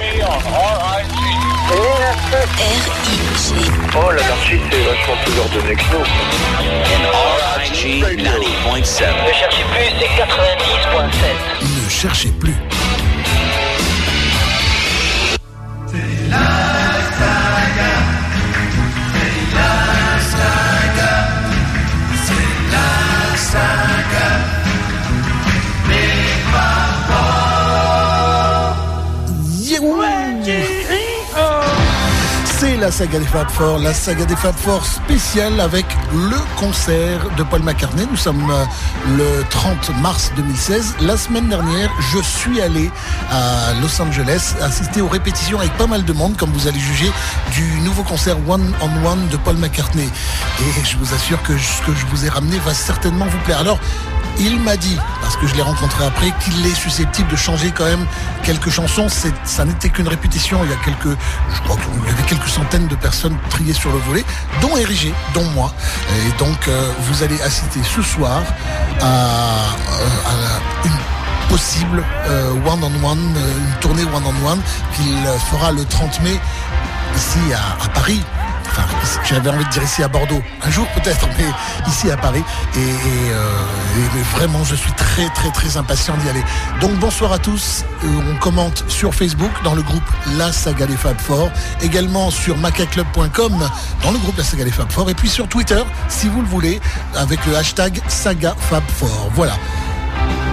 R-I-G. Oh, la marchise, c'est vachement plus ordonné que nous. RIG 90.7. Ne cherchez plus, c'est 90.7. Ne cherchez plus. Yahoo la saga des Fab Four, la saga des Fab Four spéciale avec le concert de Paul McCartney. Nous sommes euh, le 30 mars 2016. La semaine dernière, je suis allé à Los Angeles assister aux répétitions avec pas mal de monde, comme vous allez juger, du nouveau concert One on One de Paul McCartney. Et je vous assure que ce que je vous ai ramené va certainement vous plaire. Il m'a dit, parce que je l'ai rencontré après, qu'il est susceptible de changer quand même quelques chansons. Ça n'était qu'une répétition. Il y a quelques, je crois qu'il y avait quelques centaines de personnes triées sur le volet, dont Érigé, dont moi. Et donc, euh, vous allez assister ce soir à, euh, une possible one on one, une tournée one on one qu'il fera le 30 mai ici à Paris. Enfin, j'avais envie de dire ici à Bordeaux, un jour peut-être, mais ici à Paris. Et, et, euh, vraiment, je suis très très très impatient d'y aller. Donc bonsoir à tous. Euh, on commente sur Facebook dans le groupe La Saga des Fab Four, également sur macaclub.com dans le groupe La Saga des Fab Four, et puis sur Twitter, si vous le voulez, avec le hashtag Saga Fab Four. Voilà.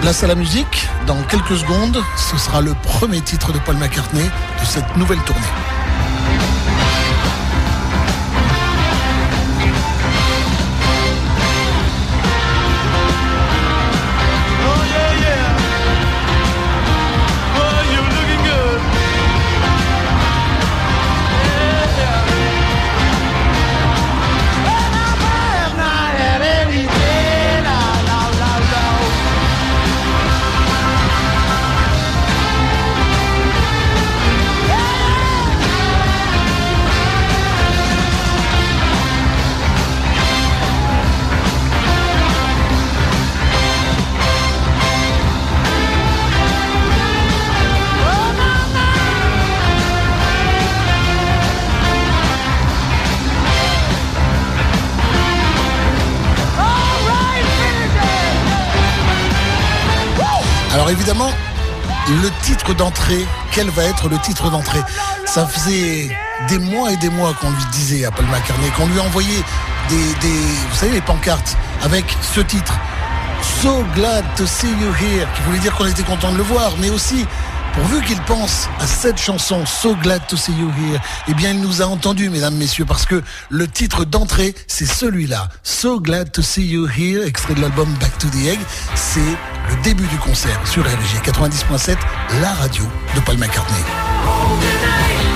Place à la musique. Dans quelques secondes, ce sera le premier titre de Paul McCartney de cette nouvelle tournée. D'entrée, quel va être le titre d'entrée? Ça faisait des mois et des mois qu'on lui disait à Paul McCartney, qu'on lui envoyait des, des, vous savez, les pancartes avec ce titre. So glad to see you here, qui voulait dire qu'on était content de le voir, mais aussi, pourvu qu'il pense à cette chanson, So glad to see you here, eh bien il nous a entendus, mesdames, messieurs, parce que le titre d'entrée, c'est celui-là. So glad to see you here, extrait de l'album Back to the Egg, c'est le début du concert sur RG 90.7, la radio de Paul McCartney.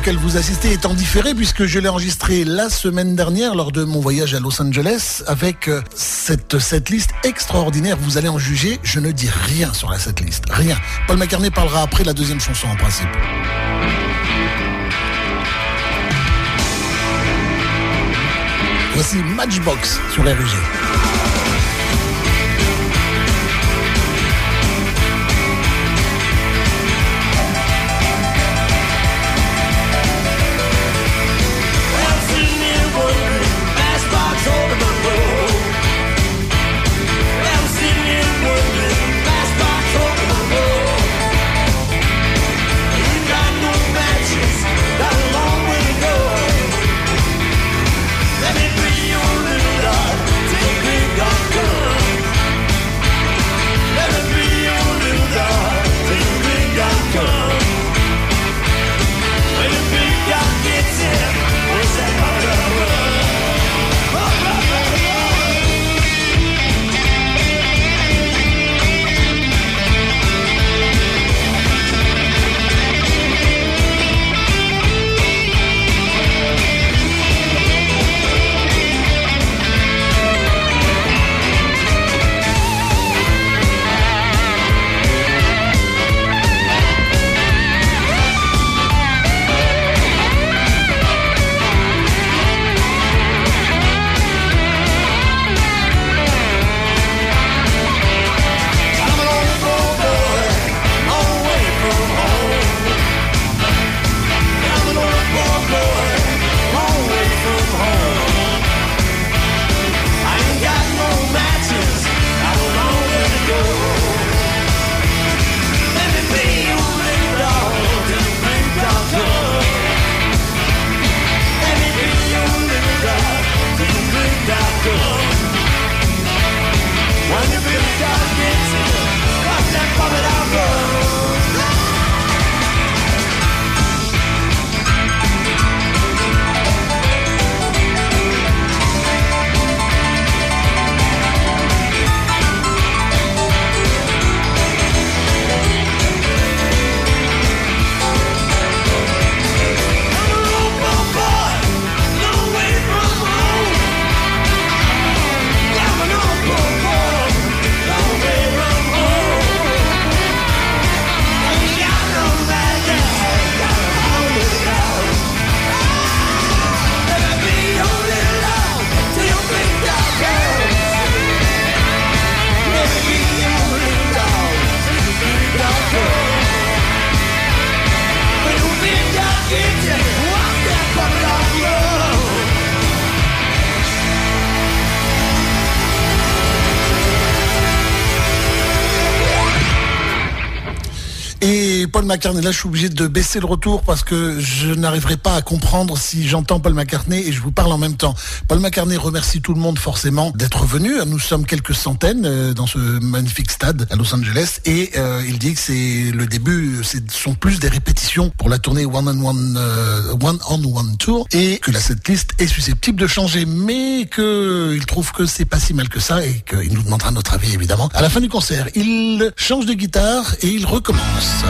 Auquel vous assistez est en différé puisque je l'ai enregistré la semaine dernière lors de mon voyage à Los Angeles avec euh, cette setlist extraordinaire. Vous allez en juger. Je ne dis rien sur la setlist. Rien. Paul McCartney parlera après la deuxième chanson en principe. Voici Matchbox sur RUG. Let McCartney, là, je suis obligé de baisser le retour parce que je n'arriverai pas à comprendre si j'entends Paul McCartney et je vous parle en même temps. Paul McCartney remercie tout le monde forcément d'être venu. Nous sommes quelques centaines euh, dans ce magnifique stade à Los Angeles et euh, il dit que c'est le début, ce sont plus des répétitions pour la tournée One on One, euh, One on One Tour et que la setlist est susceptible de changer, mais que il trouve que c'est pas si mal que ça et qu'il nous demandera notre avis évidemment. À la fin du concert, il change de guitare et il recommence.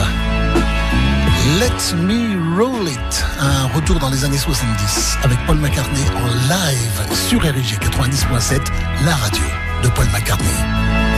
Let Me Roll It, un retour dans les années 70 avec Paul McCartney en live sur RIG 90.7, la radio de Paul McCartney.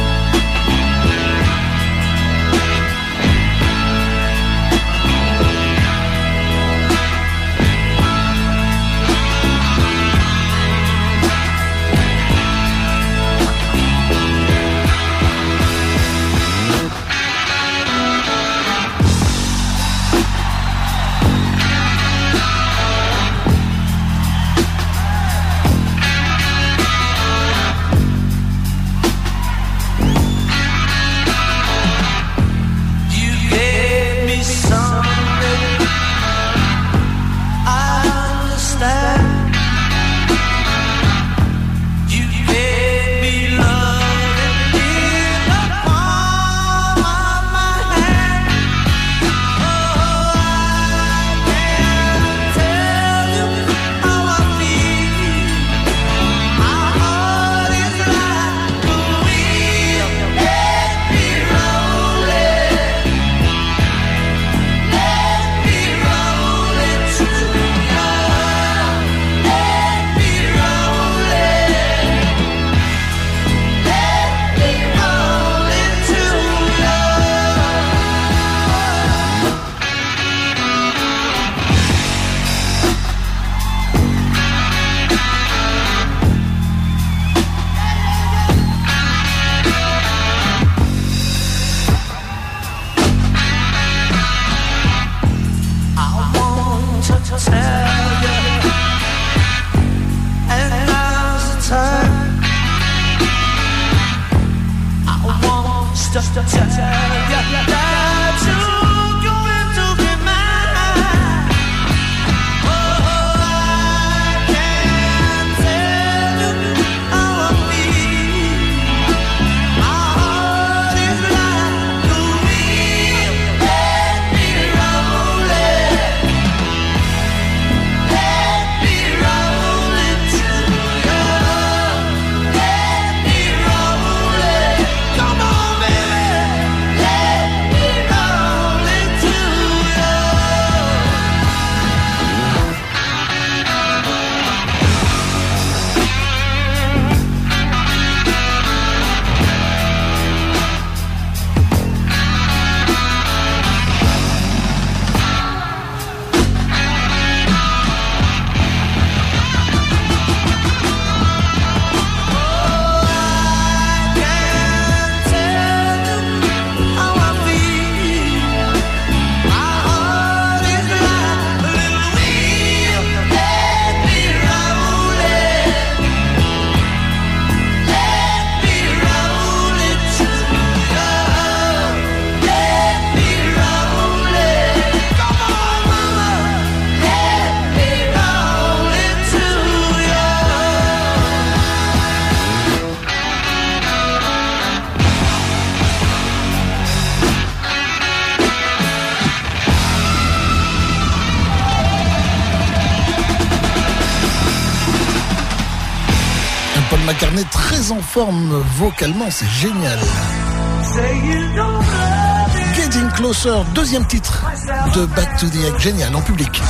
vocalement, c'est génial. Getting Closer, deuxième titre de Back to the Egg, génial en public.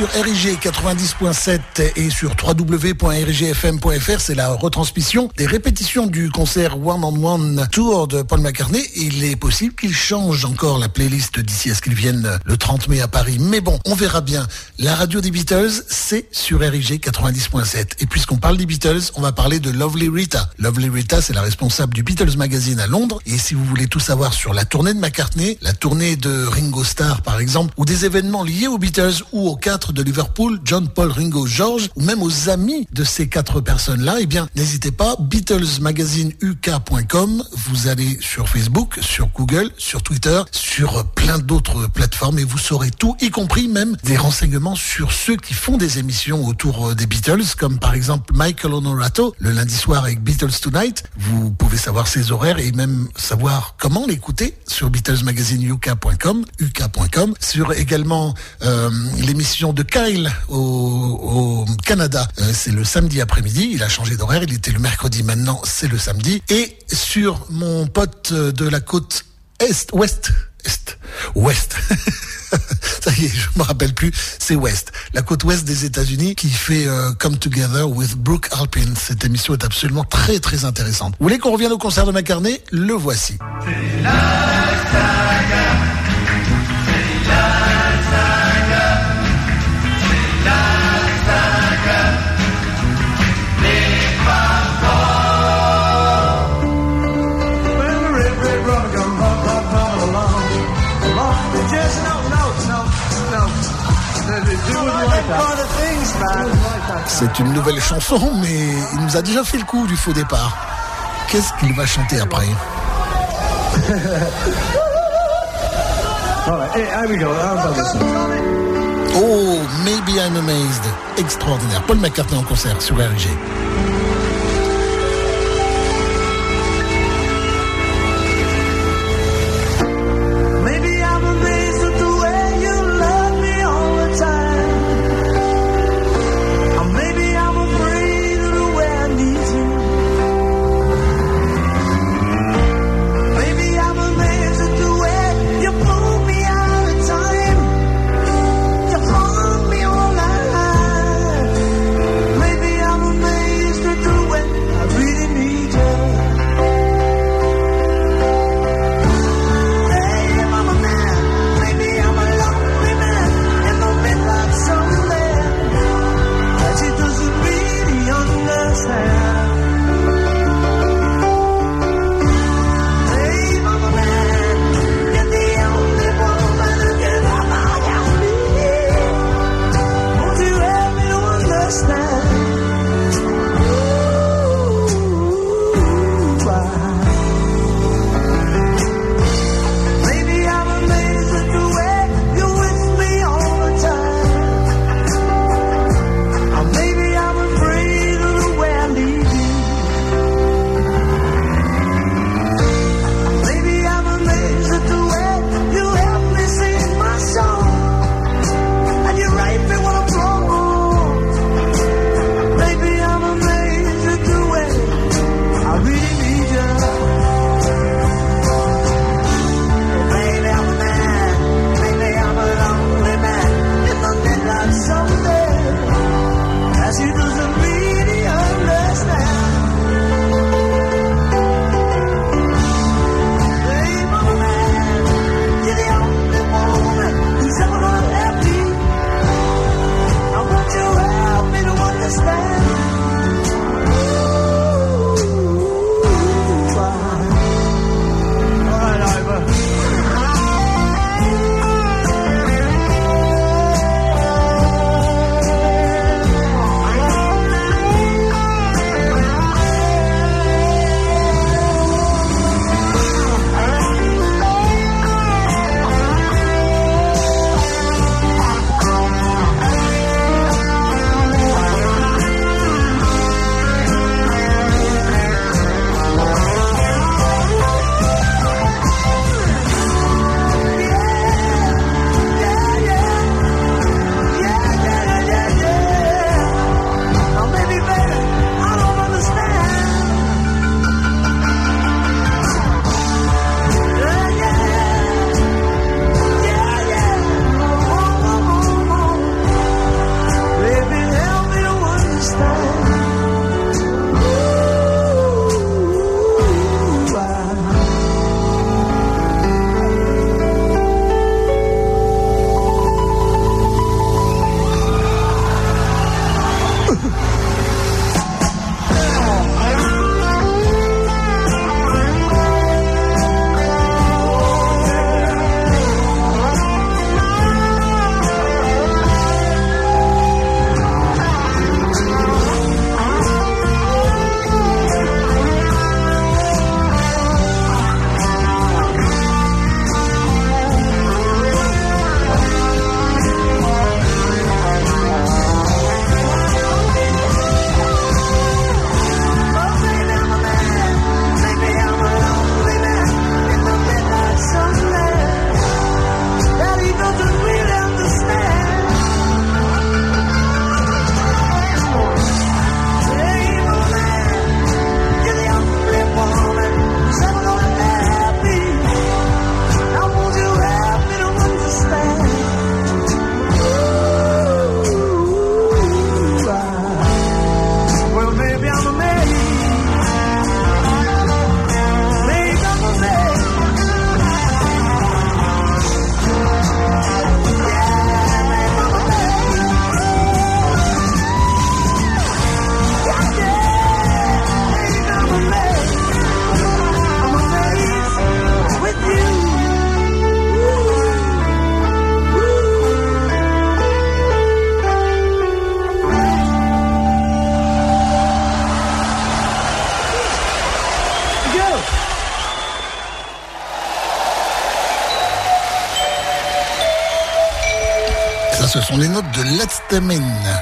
Sur RIG 90.7 et sur www.rigfm.fr. C'est la retransmission des répétitions du concert One on One Tour de Paul McCartney. Il est possible qu'il change encore la playlist d'ici à ce qu'il vienne le 30 mai à Paris. Mais bon, on verra bien. La radio des Beatles, c'est sur RIG 90.7. Et puisqu'on parle des Beatles, on va parler de Lovely Rita. Lovely Rita, c'est la responsable du Beatles Magazine à Londres. Et si vous voulez tout savoir sur la tournée de McCartney, la tournée de Ringo Starr par exemple, ou des événements liés aux Beatles ou aux quatre de Liverpool, John, Paul, Ringo, George, ou même aux amis de ces quatre personnes-là, eh bien, n'hésitez pas, BeatlesMagazineUK.com, vous allez sur Facebook, sur Google, sur Twitter, sur plein d'autres plateformes et vous saurez tout, y compris même des renseignements sur ceux qui font des émissions autour euh, des Beatles, comme par exemple Michael Honorato, le lundi soir avec Beatles Tonight. Vous pouvez savoir ses horaires et même savoir comment l'écouter sur BeatlesMagazineUK.com, UK.com, sur également euh, l'émission de Kyle au, Canada. Euh, c'est le samedi après-midi. Il a changé d'horaire. Il était le mercredi. Maintenant, c'est le samedi. Et sur mon pote de la côte est, ouest, est, ouest. Ça y est, je me rappelle plus. C'est ouest. La côte ouest des États-Unis qui fait euh, Come Together with Brooke Alpin. Cette émission est absolument très très intéressante. Vous voulez qu'on revienne au concert de McCartney? Le voici. When C'est une nouvelle chanson, mais il nous a déjà fait le coup du faux départ. Qu'est-ce qu'il va chanter après. How about this one? Oh, Maybe I'm Amazed. Extraordinaire. Paul McCartney en concert sur RG.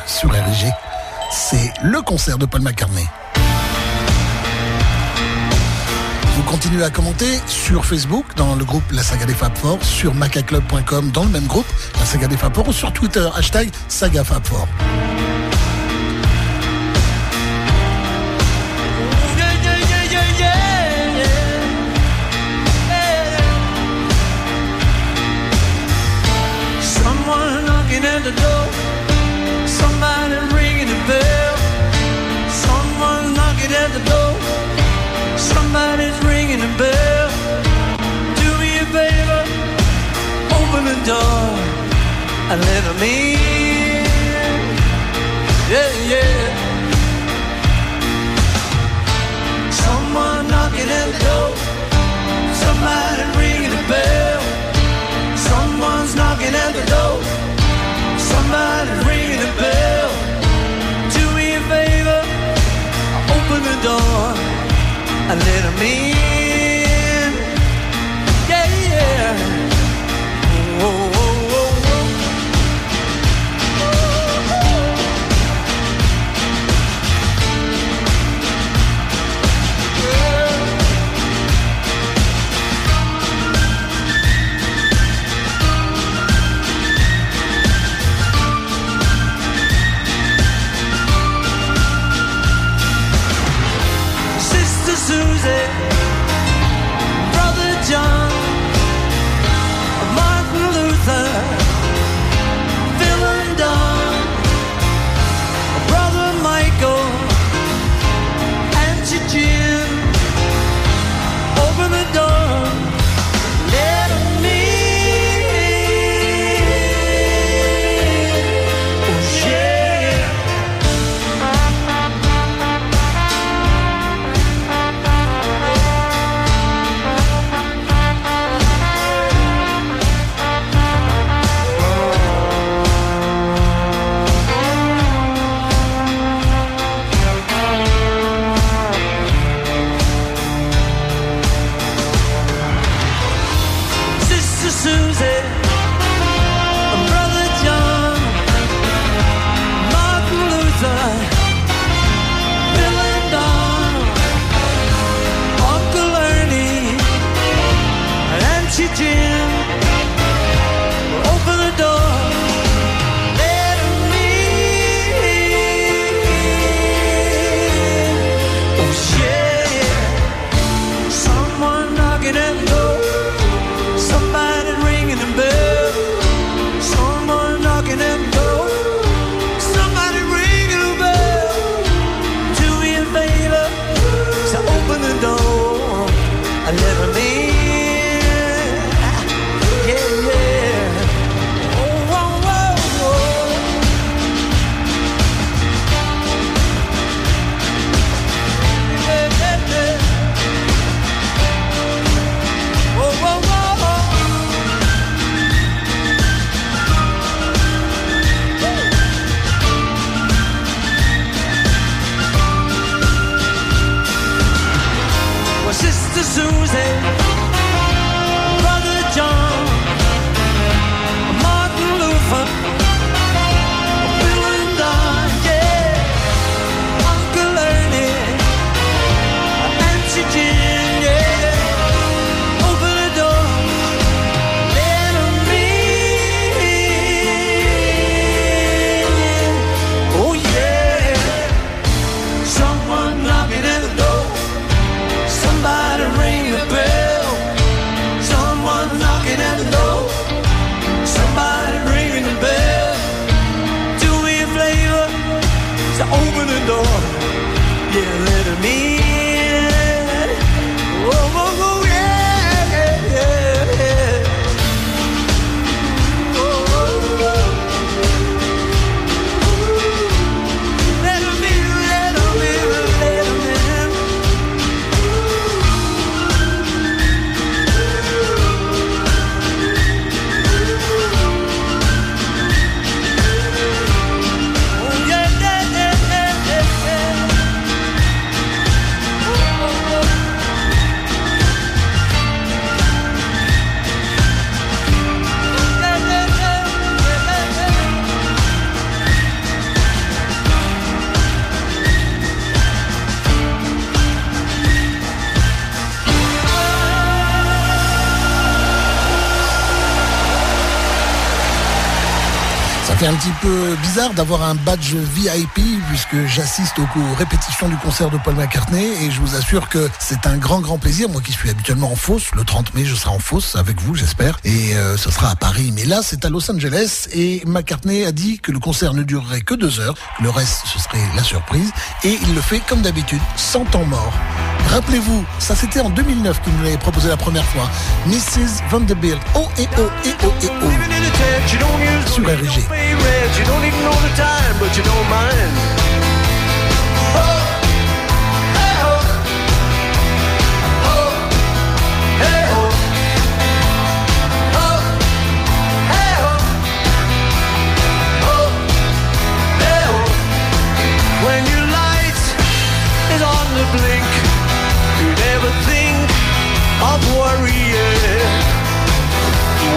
Sur RG. C'est le concert de Paul McCartney. Vous continuez à commenter sur Facebook, dans le groupe La Saga des Fab Four, sur macaclub.com, dans le même groupe, La Saga des Fab Four, ou sur Twitter, hashtag Saga. Bell. Do me a favor, open the door and let 'em in. Yeah, yeah. Someone knocking at the door. Somebody ringing the bell. Someone's knocking at the door. Somebody's ringing the bell. Do me a favor, open the door and let 'em in. D'avoir un badge VIP puisque j'assiste aux répétitions du concert de Paul McCartney et je vous assure que c'est un grand grand plaisir. Moi qui suis habituellement en fosse, le 30 mai je serai en fosse avec vous j'espère et euh, ce sera à Paris. Mais là c'est à Los Angeles et McCartney a dit que le concert ne durerait que deux heures, le reste ce serait la surprise et il le fait comme d'habitude, sans temps mort. Rappelez-vous, ça c'était en 2009 qu'il nous l'avait proposé la première fois. Mrs. Vanderbilt, oh et oh et oh et oh. Sur RG. Of worrying.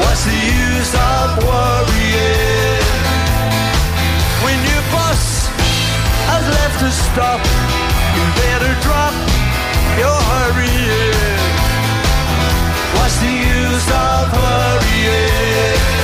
What's the use of worrying when your bus has left a stop? You better drop your hurrying. What's the use of hurrying?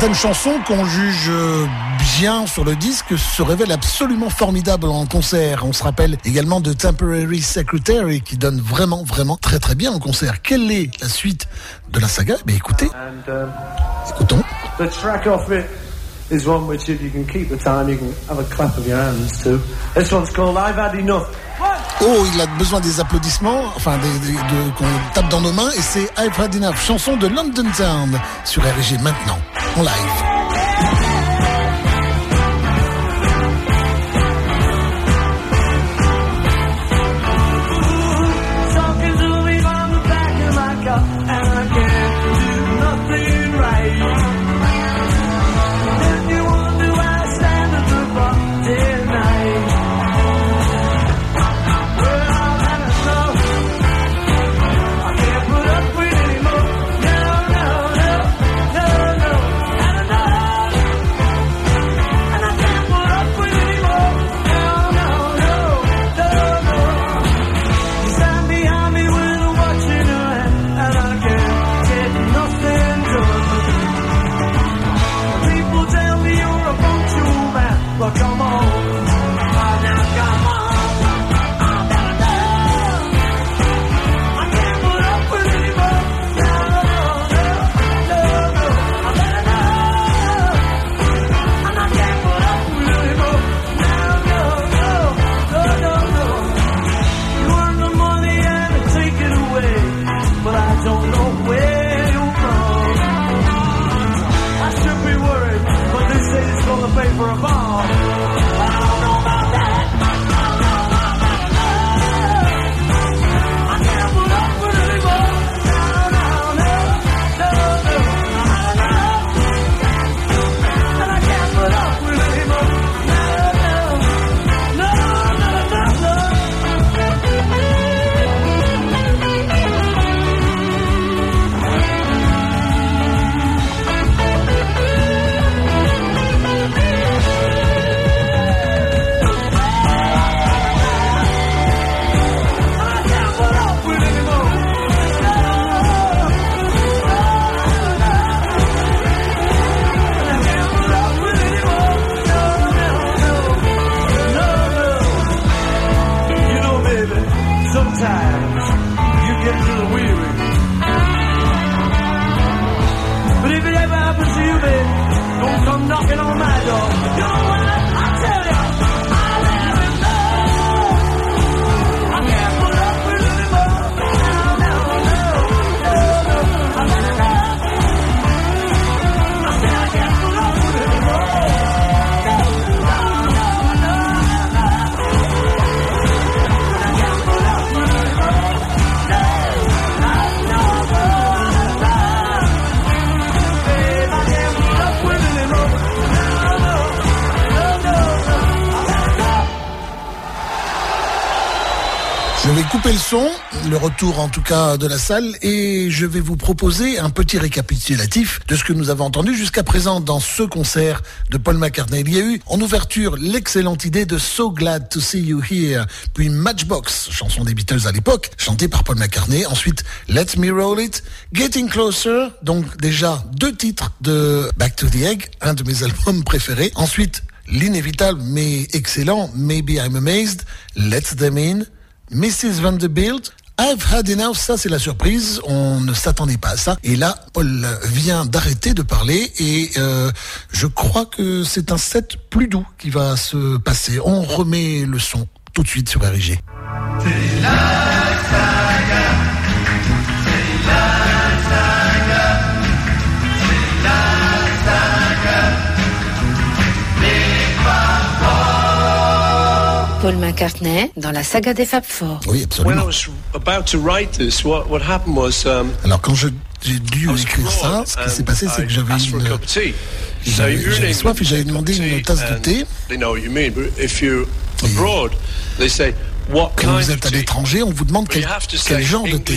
Certaines chansons qu'on juge euh, bien sur le disque se révèlent absolument formidables en concert. On se rappelle également de Temporary Secretary qui donne vraiment, vraiment très très bien en concert. Quelle est la suite de la saga? Eh bien, écoutez, And um, écoutons. the track off it is one which, if you can keep the time, you can have a clap of your hands to. This one's called I've Had Enough. Oh, il a besoin des applaudissements, enfin de- qu'on tape dans nos mains, et c'est I've Had chanson de London Town sur RG maintenant, en live. Couper le son, le retour en tout cas de la salle, et je vais vous proposer un petit récapitulatif de ce que nous avons entendu jusqu'à présent dans ce concert de Paul McCartney. Il y a eu en ouverture l'excellente idée de So Glad to See You Here, puis Matchbox, chanson des Beatles à l'époque, chantée par Paul McCartney. Ensuite, Let Me Roll It, Getting Closer, donc déjà deux titres de Back to the Egg, un de mes albums préférés. Ensuite, l'inévitable mais excellent Maybe I'm Amazed, Let Them In, Mrs. Vanderbilt, I've had enough, ça c'est la surprise, on ne s'attendait pas à ça. Et là, Paul vient d'arrêter de parler et euh, je crois que c'est un set plus doux qui va se passer. On remet le son tout de suite sur RIG. Paul McCartney dans la saga des Fab Four. Oui, When I absolument. was about to write this, what, what happened was um, Alors quand je- j'ai dû écrire ça, ce qui s'est passé, c'est que j'avais une... j'avais- soif et j'avais demandé une tasse de thé. They know what you mean, but if you're abroad, they say, what Quand vous êtes à l'étranger, on vous demande quel, genre de thé.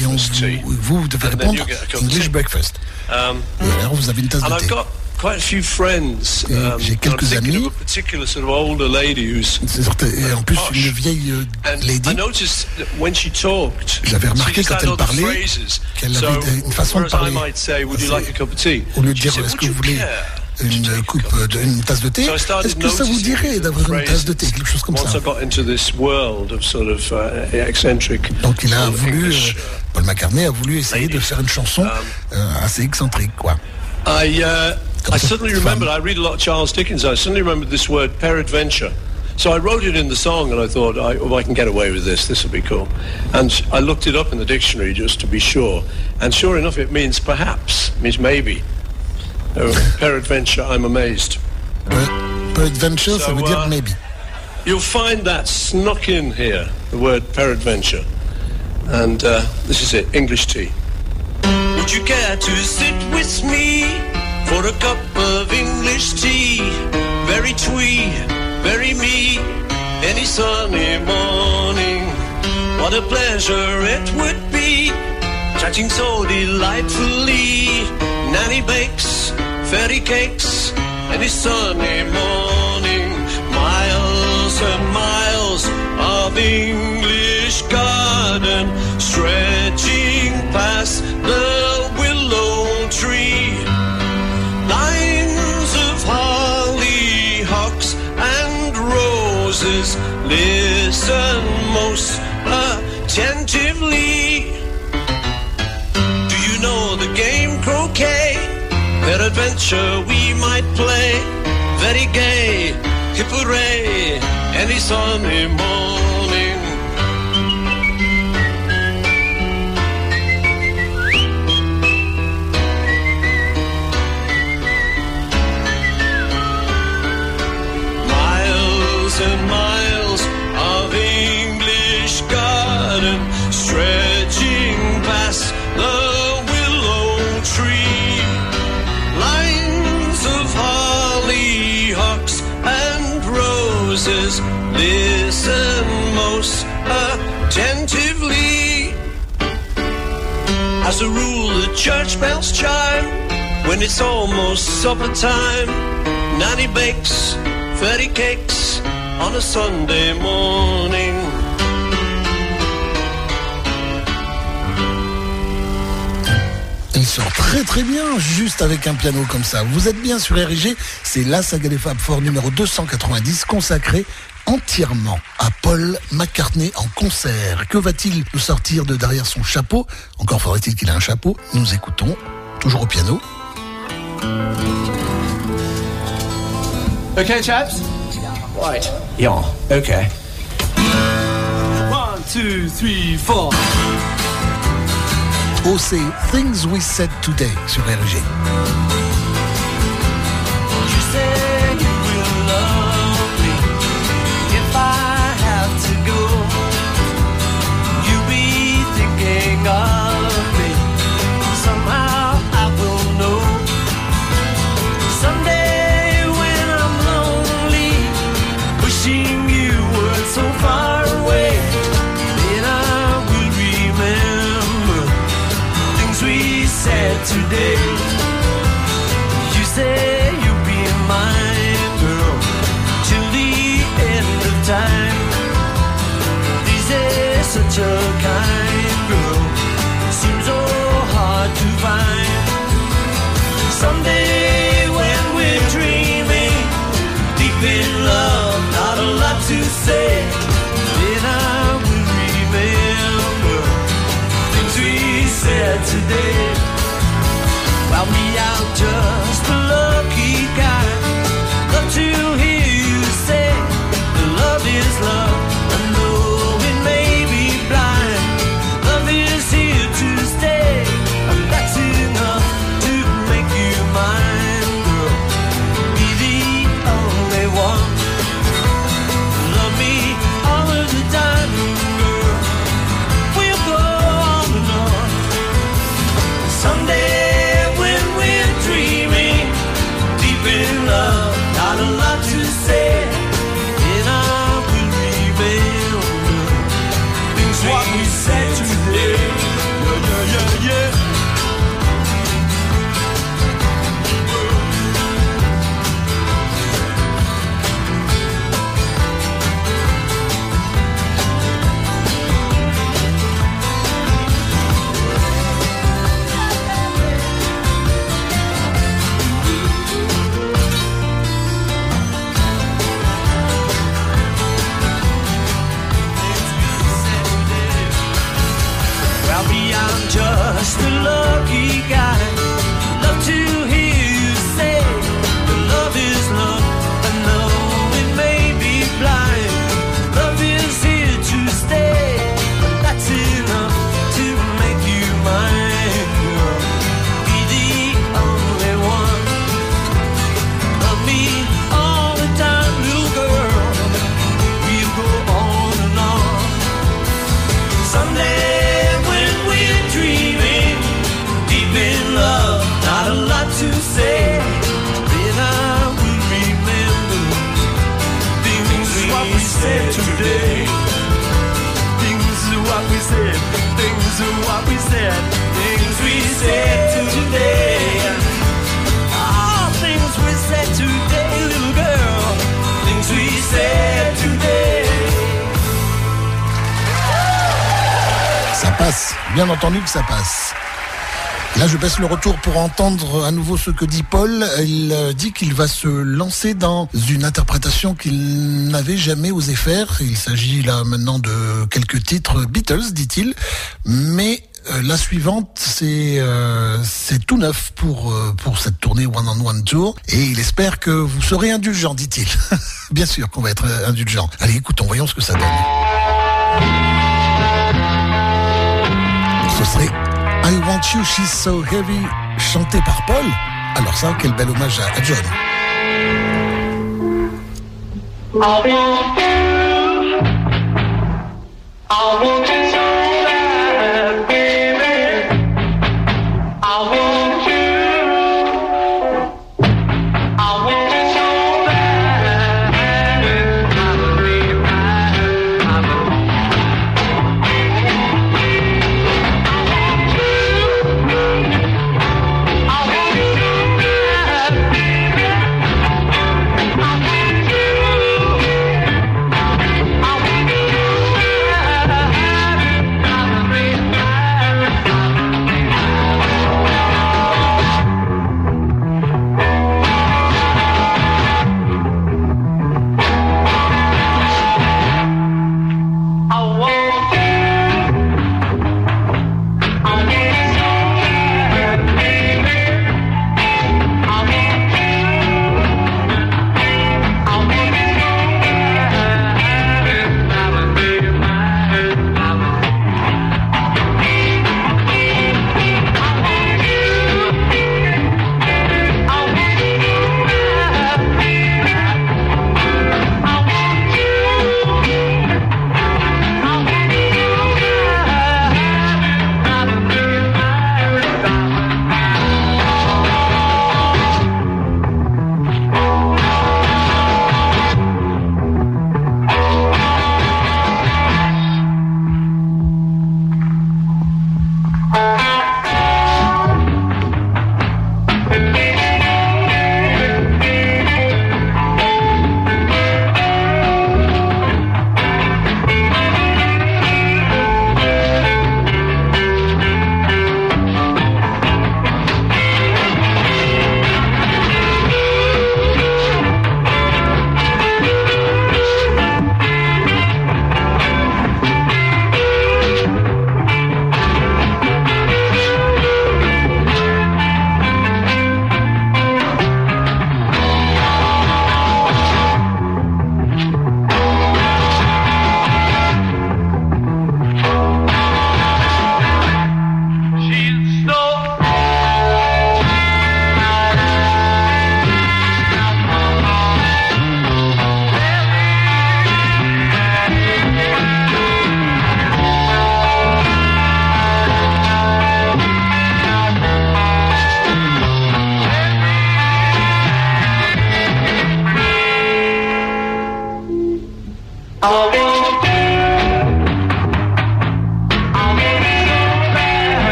Et on vous, vous devez répondre English breakfast. Um, Et alors vous avez une tasse de thé. Got quite a few friends. Et um, j'ai quelques amis. Et en plus, une vieille euh, lady. noticed that when she talked, J'avais remarqué quand elle parlait qu'elle avait une façon de parler. might say, would you C'est- like a cup of tea? Au lieu de dire est-ce "Would que vous voulez une coupe, de- une tasse de thé, est-ce que ça vous dirait d'avoir une tasse de thé, quelque chose comme ça? Uh, Donc il a voulu, euh, Paul McCartney a voulu essayer de faire une chanson Um, euh, assez excentrique, quoi. I, uh, I suddenly remembered, I read a lot of Charles Dickens, I suddenly remembered this word peradventure. So I wrote it in the song and I thought, I, oh, I can get away with this, this will be cool. And I looked it up in the dictionary just to be sure. And sure enough, it means perhaps, means maybe. Oh, peradventure, I'm amazed. Ouais. Peradventure, ça So, veut dire uh, maybe. You'll find that snuck in here, the word peradventure. And uh, this is it, English tea. Would you care to sit with me for a cup of English tea? Very twee, very me, any sunny morning. What a pleasure it would be, chatting so delightfully. Nanny bakes, fairy cakes, any sunny morning. Miles and miles of English garden stretching past the listen most attentively. Do you know the game croquet? Peradventure we might play. Very gay, hip hooray, any sunny morning. As a rule, the church bells chime when it's almost supper time. Nanny bakes 30 cakes on a Sunday morning. Il sort très très bien juste avec un piano comme ça. Vous êtes bien sur RG, c'est la saga des Fab Four numéro 290 consacré entièrement à Paul McCartney en concert. Que va-t-il nous sortir de derrière son chapeau? Encore faudrait-il qu'il ait un chapeau. Nous écoutons, toujours au piano. Okay, chaps? Right. Yeah, okay. One, two, three, four. Oh, c'est Things We Said Today sur RG. Today. You say bien entendu que ça passe. Là, je baisse le retour pour entendre à nouveau ce que dit Paul. Il euh, dit qu'il va se lancer dans une interprétation qu'il n'avait jamais osé faire. Il s'agit là maintenant de quelques titres Beatles, dit-il. Mais euh, la suivante, c'est euh, tout neuf pour euh, pour cette tournée One on One Tour. Et il espère que vous serez indulgent, dit-il. Bien sûr qu'on va être indulgent. Allez, écoutons, voyons ce que ça donne. Ce serait I Want You, She's So Heavy, chanté par Paul. Alors ça, quel bel hommage à, à John.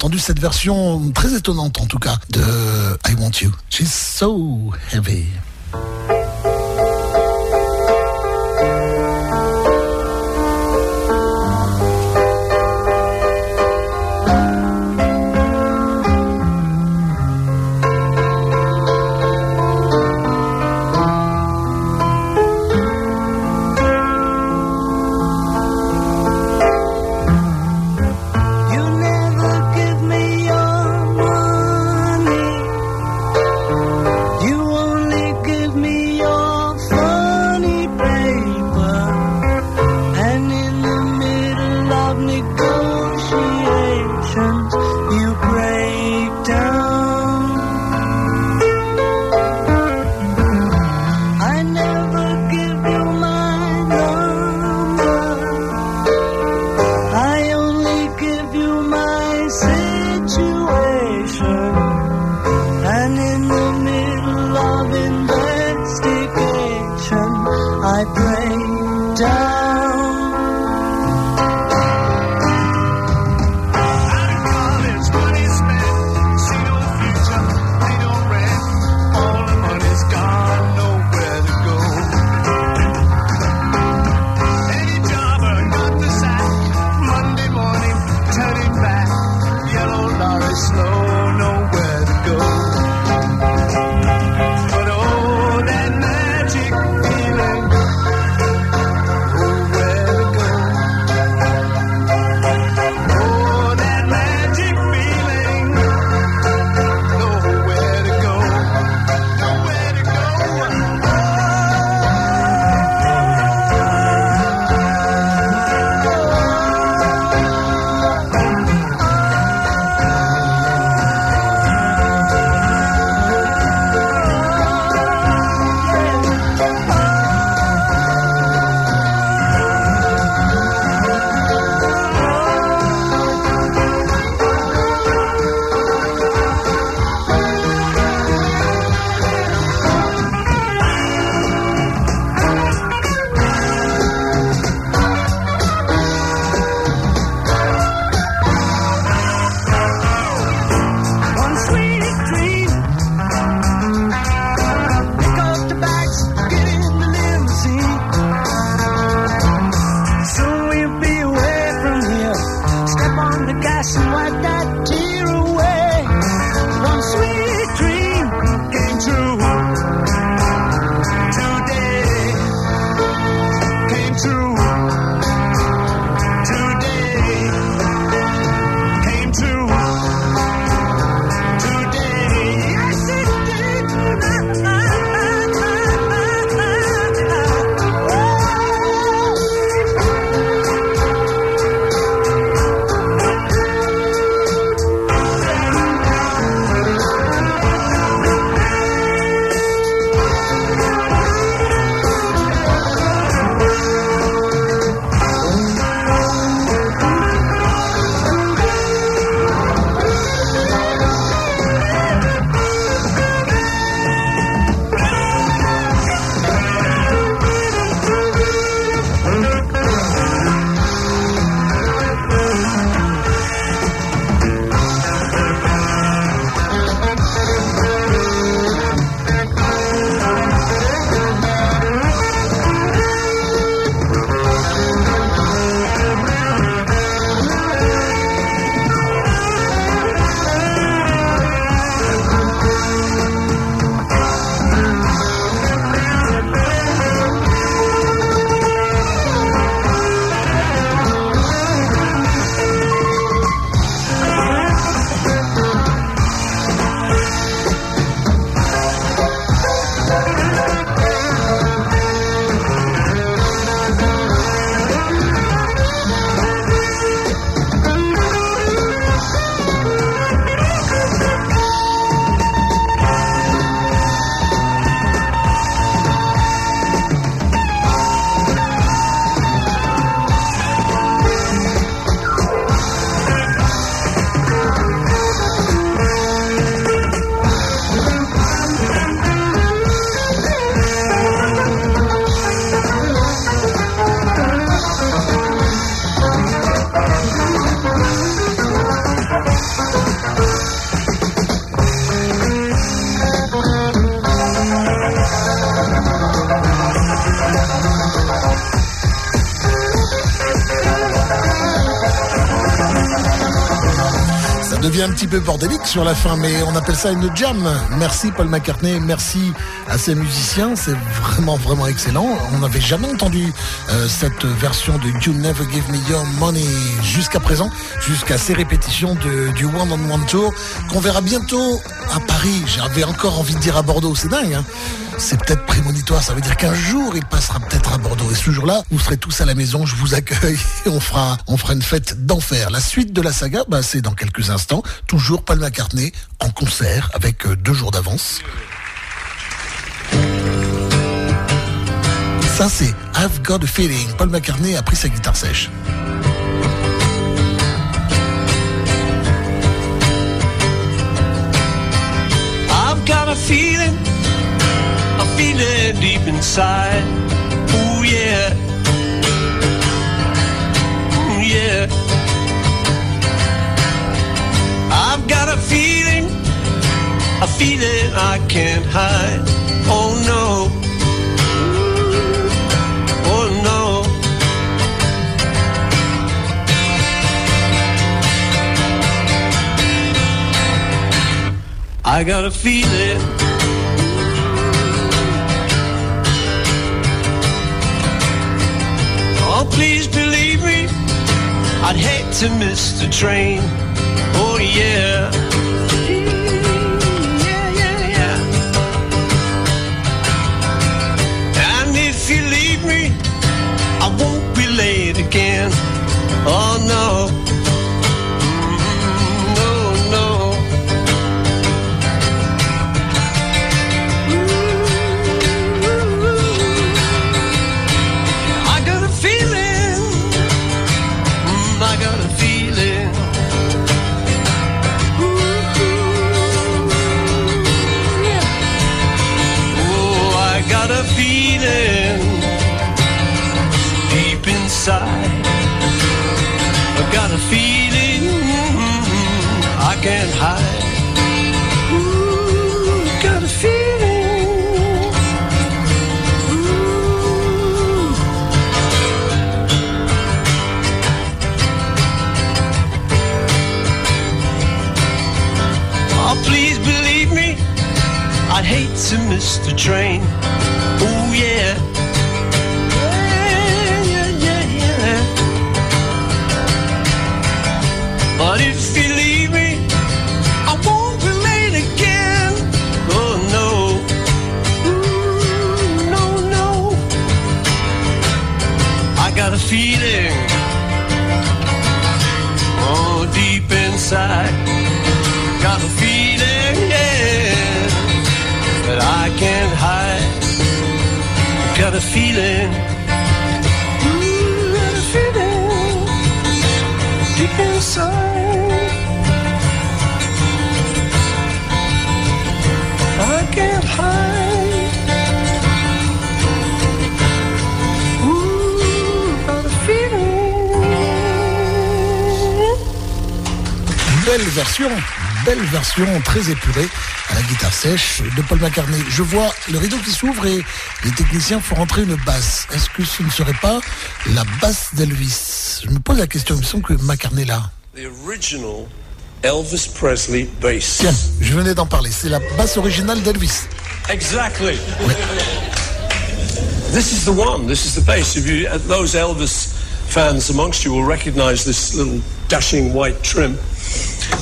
Entendu cette version très étonnante en tout cas de I Want You. She's so heavy. Petit peu bordélique sur la fin, mais on appelle ça une jam. Merci Paul McCartney, merci à ces musiciens, c'est vraiment vraiment excellent. On n'avait jamais entendu euh, cette version de You Never Give Me Your Money jusqu'à présent, jusqu'à ces répétitions du One on One Tour qu'on verra bientôt à Paris. J'avais encore envie de dire à Bordeaux, c'est dingue. Hein c'est peut-être prémonitoire, ça veut dire qu'un jour il passera peut-être à Bordeaux. Et ce jour-là, vous serez tous à la maison, je vous accueille et on fera, une fête d'enfer. La suite de la saga, bah, c'est dans quelques instants. Toujours Paul McCartney en concert avec euh, deux jours d'avance. Ça, c'est I've Got a Feeling. Paul McCartney a pris sa guitare sèche. Feeling deep inside. Oh yeah, yeah. I've got a feeling, a feeling I can't hide. Oh no, oh no. I got a feeling. Please believe me. I'd hate to miss the train. Oh, yeah. Mm, yeah, yeah, yeah. And if you leave me, I won't be late again. Oh, no. Hate to miss the train. Oh, yeah. Yeah, Got a feeling, ooh, got a feeling deep inside. I can't hide. Ooh, got a feeling. Belle version, belle version très épurée la guitare sèche de Paul McCartney. Je vois le rideau qui s'ouvre et les techniciens font rentrer une basse. Est-ce que ce ne serait pas la basse d'Elvis? Je me pose la question, il me semble que McCartney là. The original Elvis Presley bass. Tiens, je venais d'en parler, c'est la basse originale d'Elvis. Exactly. This is the one. This is the bass. If you, uh, those Elvis fans amongst you will recognise this little dashing white trim.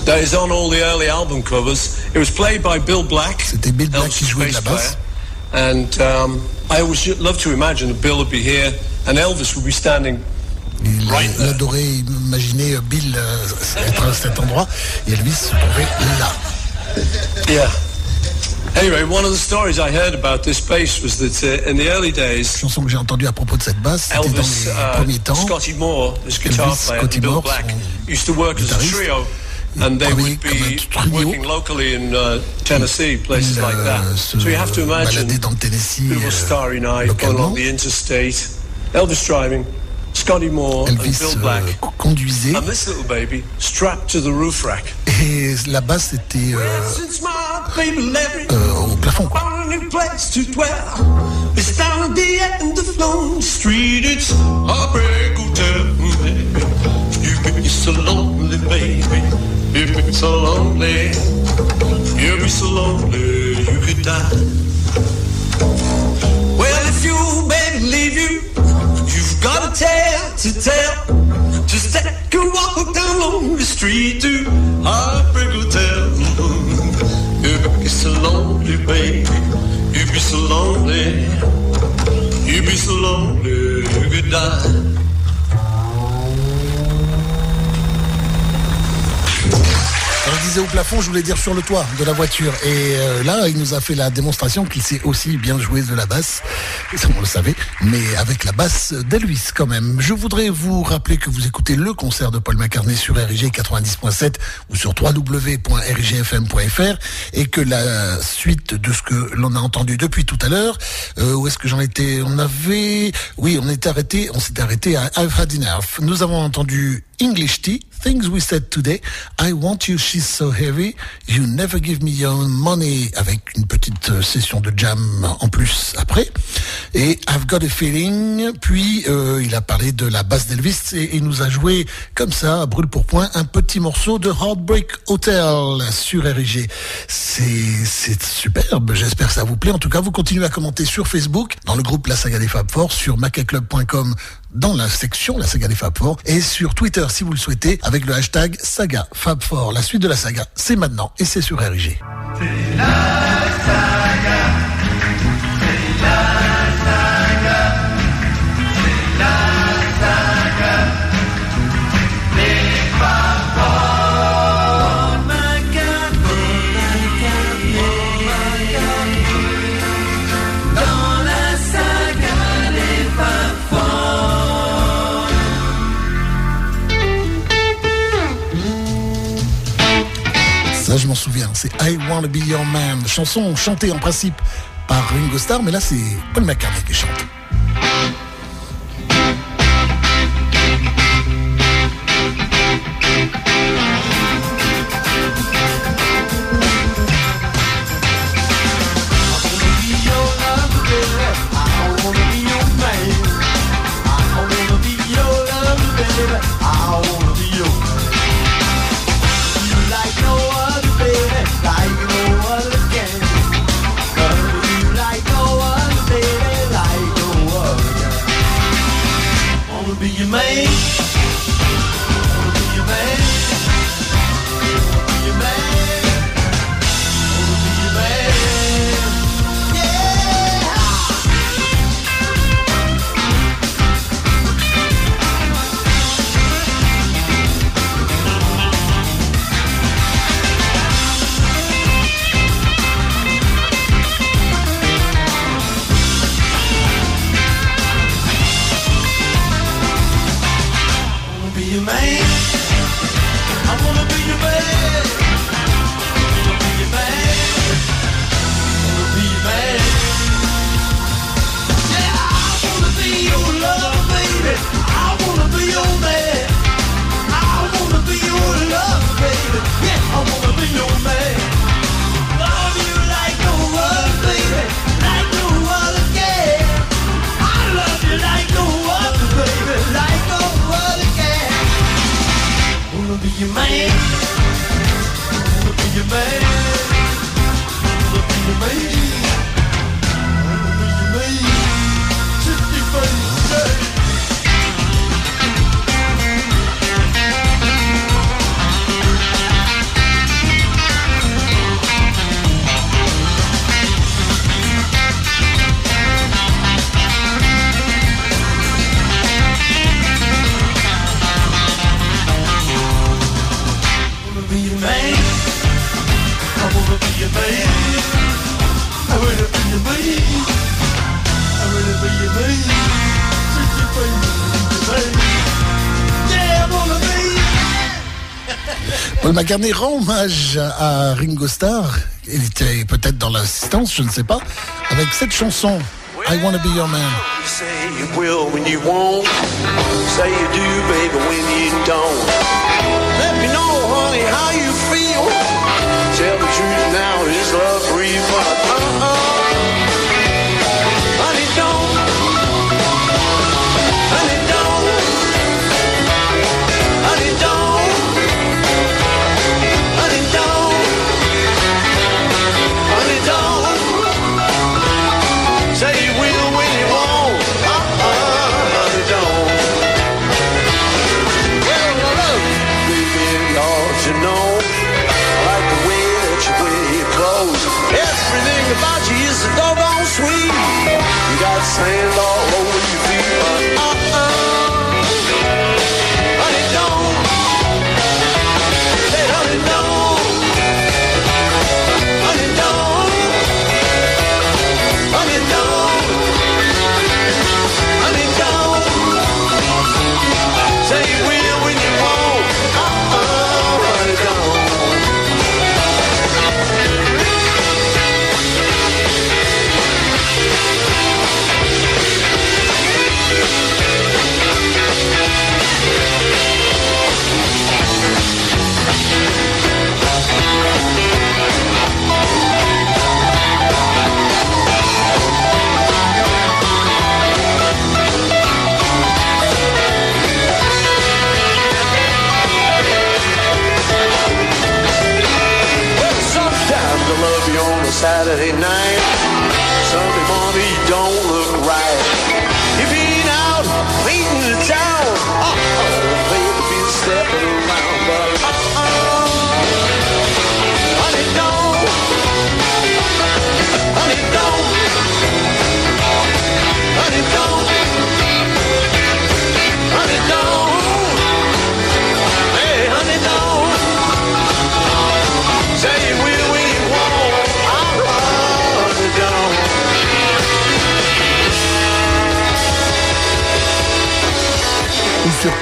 That is on all the early album covers. It was played by Bill Black. C'était Bill Black qui jouait de la basse. And um, I always love to imagine that Bill would be here and Elvis would be standing Il, Right il there. adorait imaginer euh, Bill euh, être à cet endroit et Elvis se trouvait là. Yeah. Anyway, one of the stories I heard about this bass was that uh, in the early days, Chanson que j'ai entendue à propos de cette basse, c'était dans Elvis, les uh, premiers temps. Scotty Moore, this guitar Elvis, player, Scotty Bill Moore, Black, used to work as a trio, and they would be working locally in uh, Tennessee, places like that. euh, So you have to imagine baladait dans le Tennessee beautiful euh, starry night, going along the interstate, Elvis driving, Scotty Moore and Bill euh, Black, conduisait and this little baby strapped to the roof rack. et la basse était euh, Since my baby euh, au plafond. Quoi. You'd be so lonely. You'd be so lonely you could die. Well, if you baby leave you, you've got a tale to tell. Just take a walk down the street to Heartbreak Hotel. You'd be so lonely, baby. You'd be so lonely. You'd be so lonely you could die. Disais au plafond, je voulais dire sur le toit de la voiture. Et euh, là, il nous a fait la démonstration qu'il sait aussi bien jouer de la basse. Ça, on le savait, mais avec la basse d'Elvis quand même. Je voudrais vous rappeler que vous écoutez le concert de Paul McCartney sur RIG 90.7 ou sur www.rigfm.fr et que la suite de ce que l'on a entendu depuis tout à l'heure, euh, où est-ce que j'en étais? On avait, oui, on était arrêté, on s'était arrêté à Enough. Nous avons entendu English Tea, Things We Said Today, I Want You, She's So Heavy, You Never Give Me Your Money, avec une petite euh, session de jam en plus après, et I've Got a Feeling, puis euh, il a parlé de la basse d'Elvis et il nous a joué comme ça, brûle pour point, un petit morceau de Heartbreak Hotel sur RIG. C'est superbe, j'espère que ça vous plaît. En tout cas, vous continuez à commenter sur Facebook, dans le groupe La Saga des Fab Four, sur macaclub.com dans la section La Saga des Fab Four et sur Twitter si vous le souhaitez avec le hashtag Saga Fab. La suite de la saga, c'est maintenant et c'est sur RIG. C'est I Wanna Be Your Man. Chanson chantée en principe par Ringo Starr, mais là, c'est Paul McCartney qui chante. Be your your man. Paul McCartney rend hommage à Ringo Starr. Il était peut-être dans l'assistance, je ne sais pas, avec cette chanson I Wanna Be Your Man. Saturday night.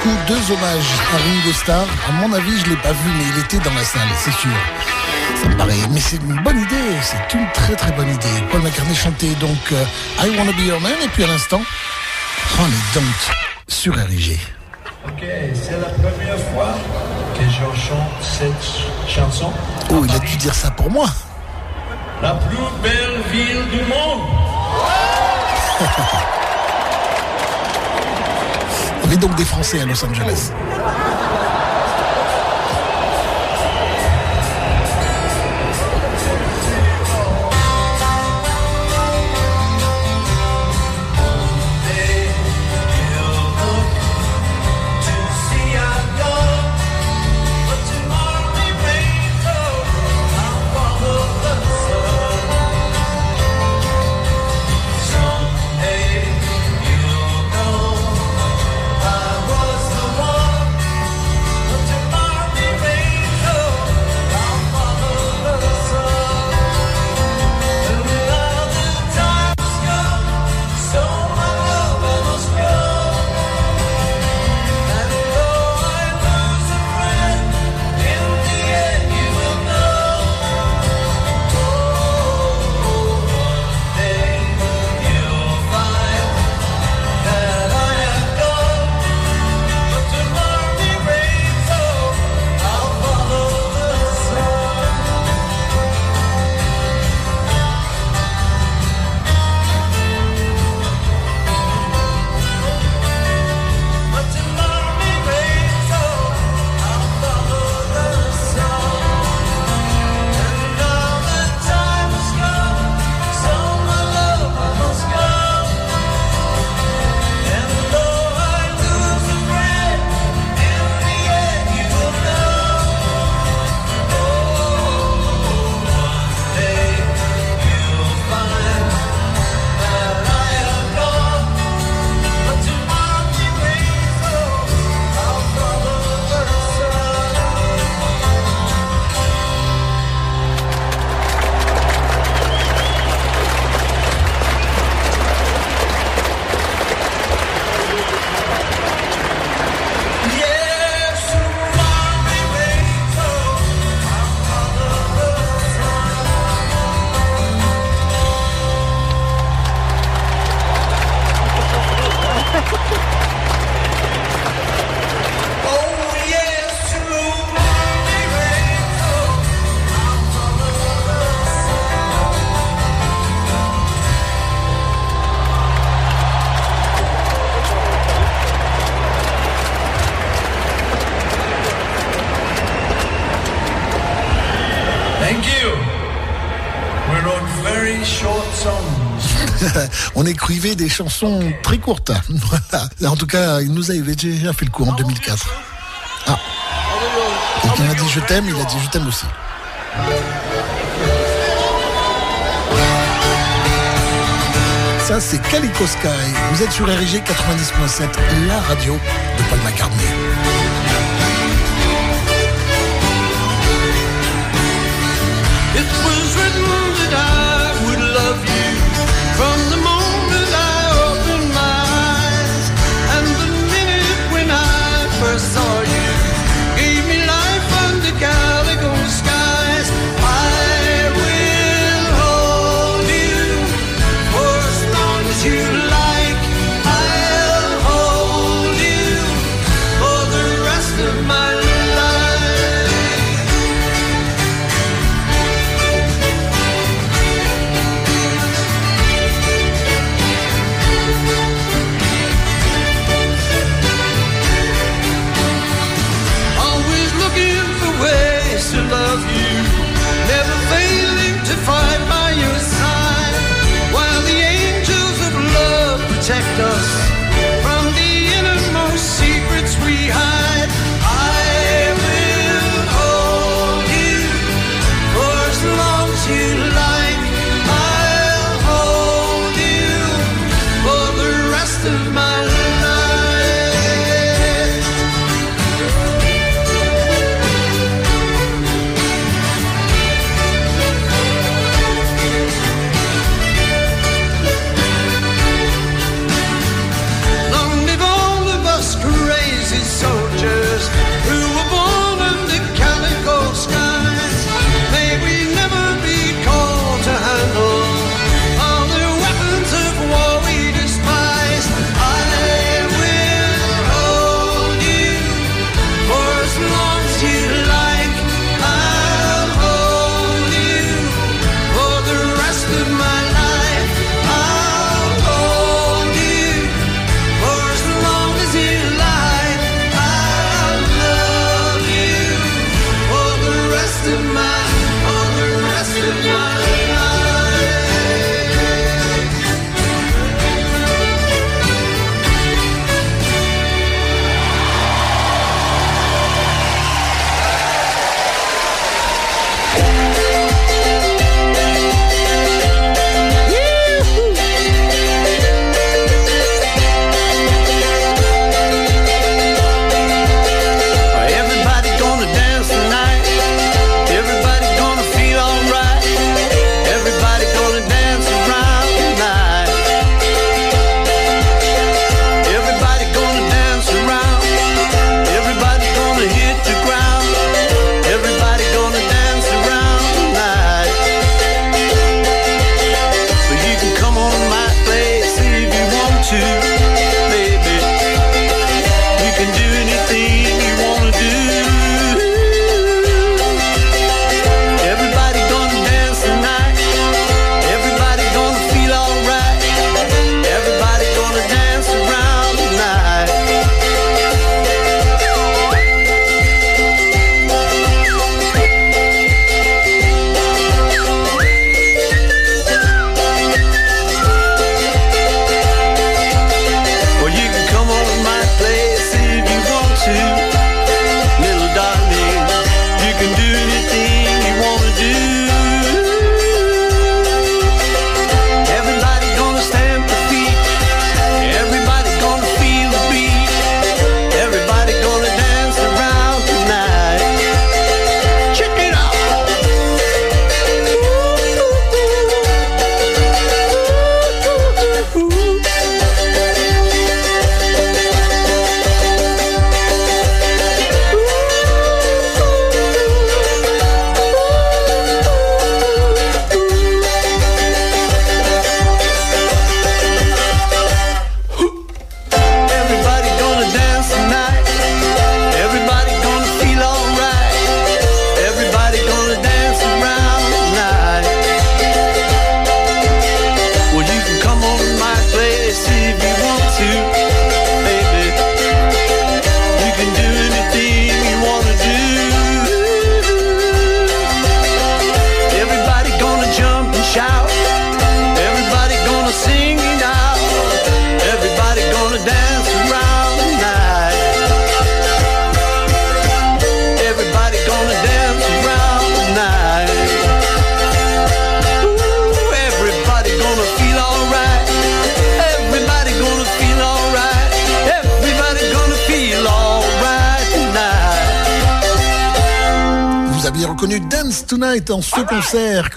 Coup deux hommages à Ringo Starr. À mon avis, je l'ai pas vu, mais il était dans la salle, c'est sûr. Ça me paraît. Mais c'est une bonne idée, c'est une très très bonne idée. Paul McCartney chantait donc euh, I Wanna Be Your Man, et puis à l'instant, Honey Don't sur RIG. Ok, c'est la première fois que je chante cette chanson. Oh, il a dû dire ça pour moi. La plus belle ville du monde. Avait donc des Français à Los Angeles. Écrivait des chansons très courtes. En tout cas, il nous avait déjà fait le coup en 2004. Ah. Quelqu'un a dit je t'aime, il a dit je t'aime aussi. Ça, c'est Calico Sky. Vous êtes sur RG 90.7, la radio de Paul McCartney.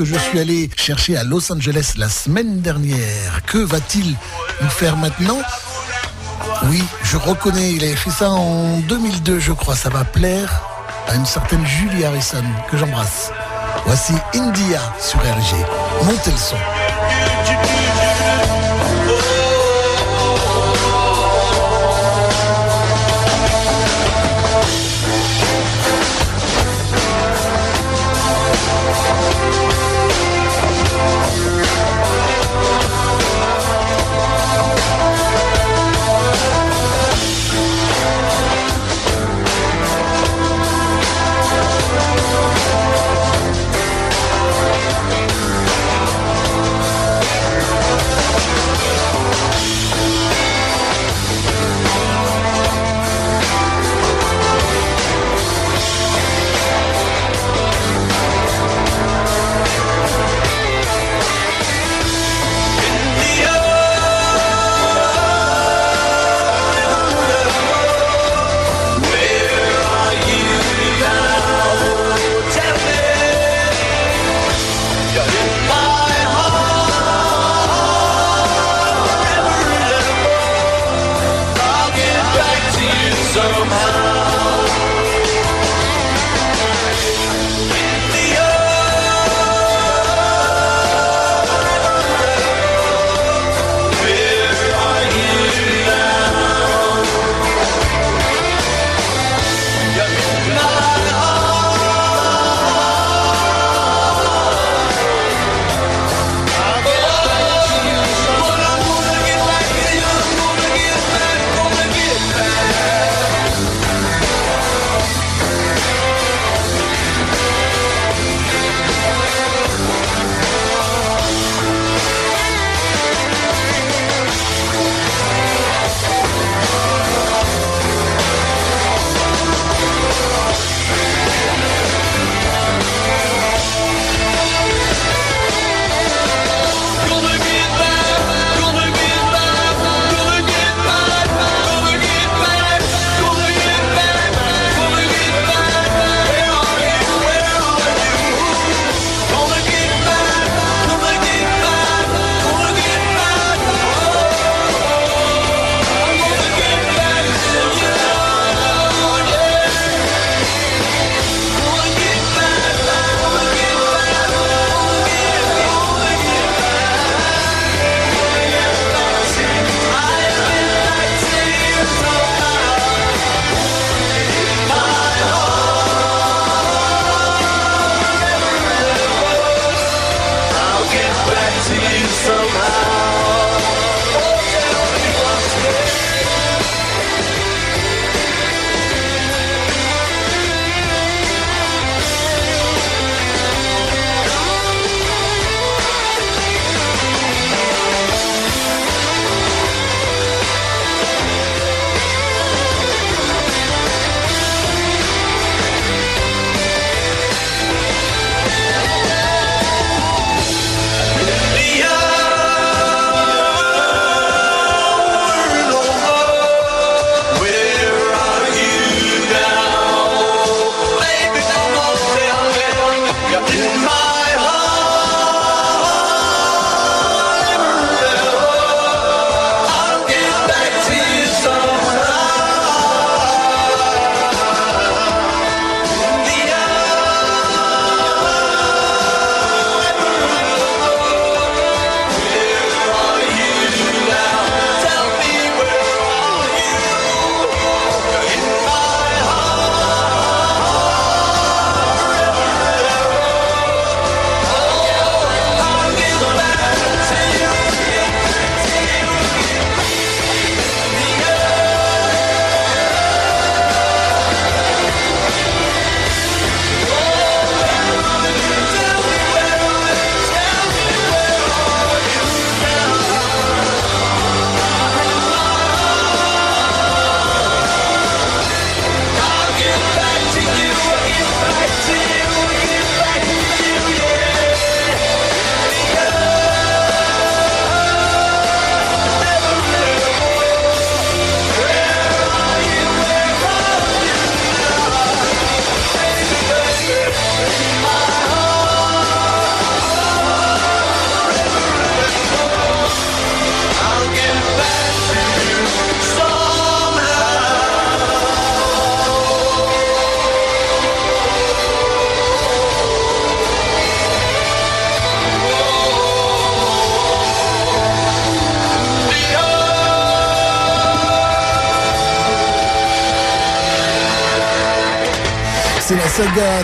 Je suis allé chercher à Los Angeles la semaine dernière. Que va-t-il nous faire maintenant? Oui, je reconnais, il avait fait ça en 2002 je crois, ça va plaire à une certaine Julie Harrison que j'embrasse. Voici India sur RG. Montez le son.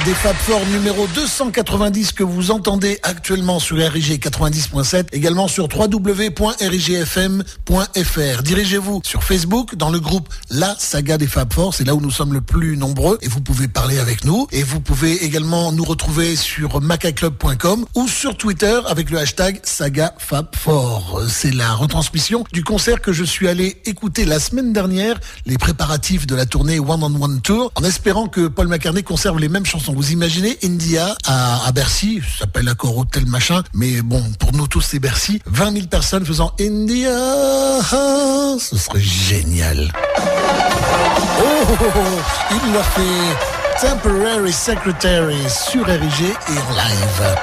Des Fab Four numéro 290 que vous entendez actuellement sur RIG 90.7, également sur www.rigfm.fr. Dirigez-vous sur Facebook dans le groupe La Saga des Fab Four, c'est là où nous sommes le plus nombreux et vous pouvez parler avec nous. Et vous pouvez également nous retrouver sur macaclub.com ou sur Twitter avec le hashtag Saga Fab Four. C'est la retransmission du concert que je suis allé écouter la semaine dernière, les préparatifs de la tournée One on One Tour, en espérant que Paul McCartney conserve les mêmes chansons. Vous imaginez India à, Bercy, ça s'appelle Accord Hotel machin, mais bon, pour nous tous c'est Bercy, 20 000 personnes faisant India, ce serait génial. Oh, il l'a fait Temporary Secretary sur RIG et live.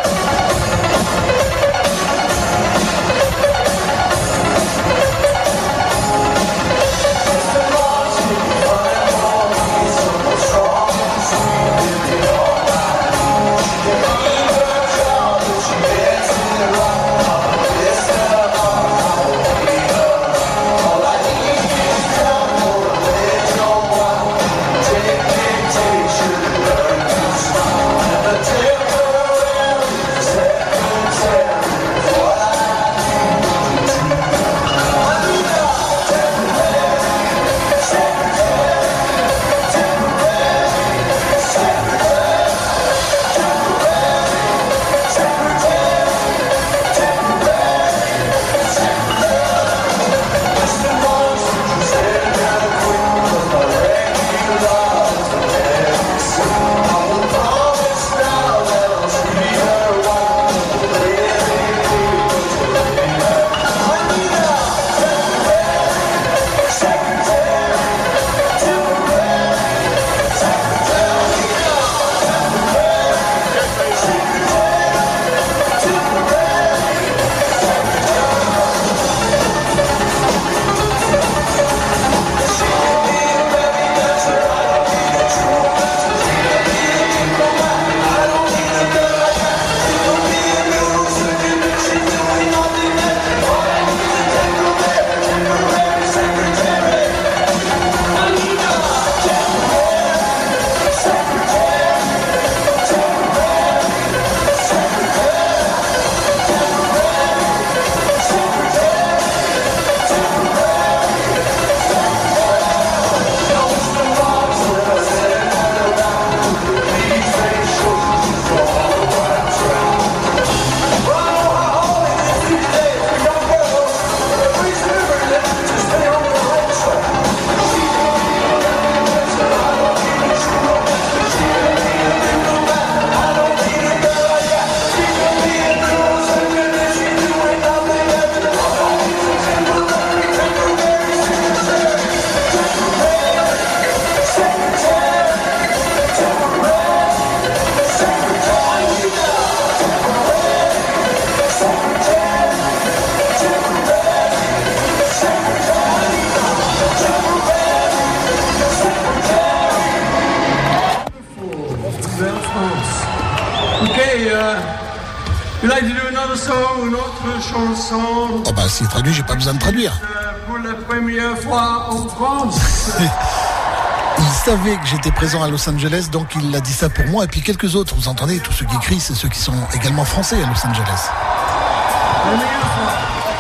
Savait que j'étais présent à Los Angeles, donc il a dit ça pour moi. Et puis quelques autres, vous entendez, tous ceux qui crient, c'est ceux qui sont également français à Los Angeles.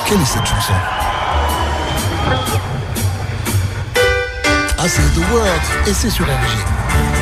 Quelle est cette chanson? Ah, c'est The World, et c'est sur RG.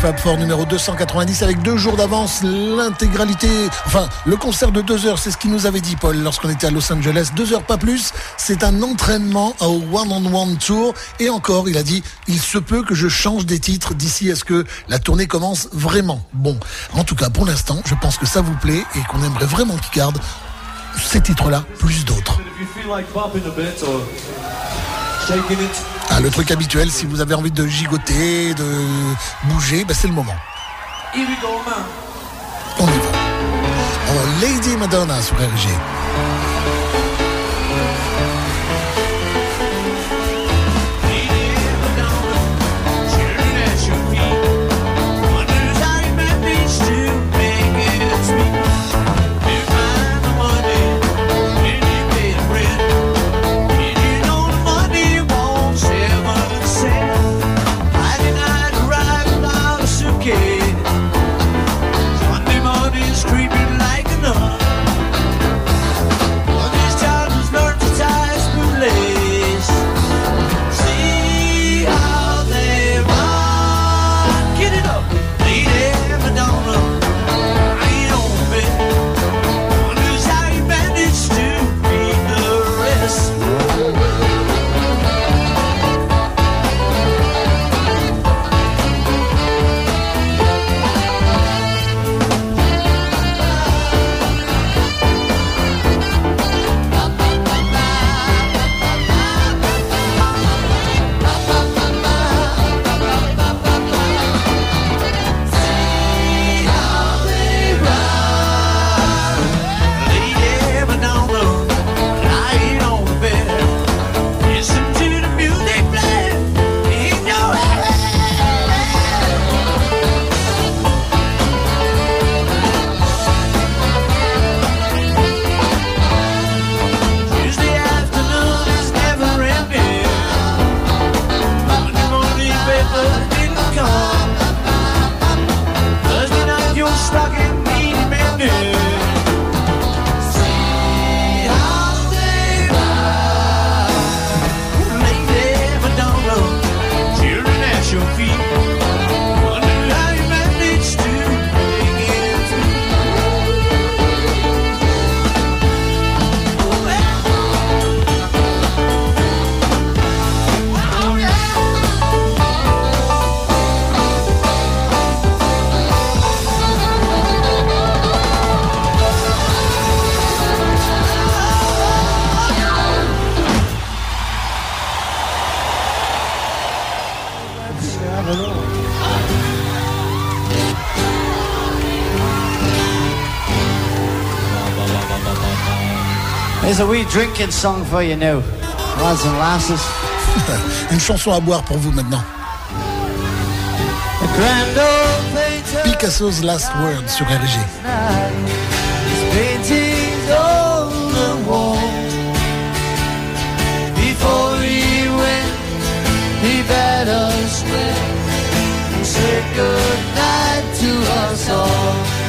Fab Four numéro 290 avec deux jours d'avance, l'intégralité, enfin le concert de deux heures, c'est ce qu'il nous avait dit Paul lorsqu'on était à Los Angeles, deux heures pas plus, c'est un entraînement au One on One Tour et encore il a dit il se peut que je change des titres d'ici à ce que la tournée commence vraiment. Bon, en tout cas pour l'instant je pense que ça vous plaît et qu'on aimerait vraiment qu'il garde ces titres-là plus d'autres. Le truc habituel, si vous avez envie de gigoter, de bouger, bah, c'est le moment. On y va. Lady Madonna sur RG. A wee drinking song for you now, lads and lasses. Une chanson à boire pour vous maintenant. Picasso's Last Word sur RG. Before he went, he bade us well and said good night to us all.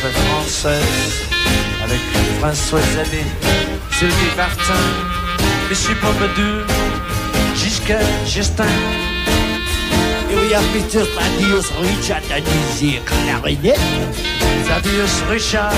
serait française Avec François Zabi, Sylvie Vartan Monsieur Pompadour, Gisca, Justin Peter Thaddeus Richard a dit clarinette Thaddeus Richard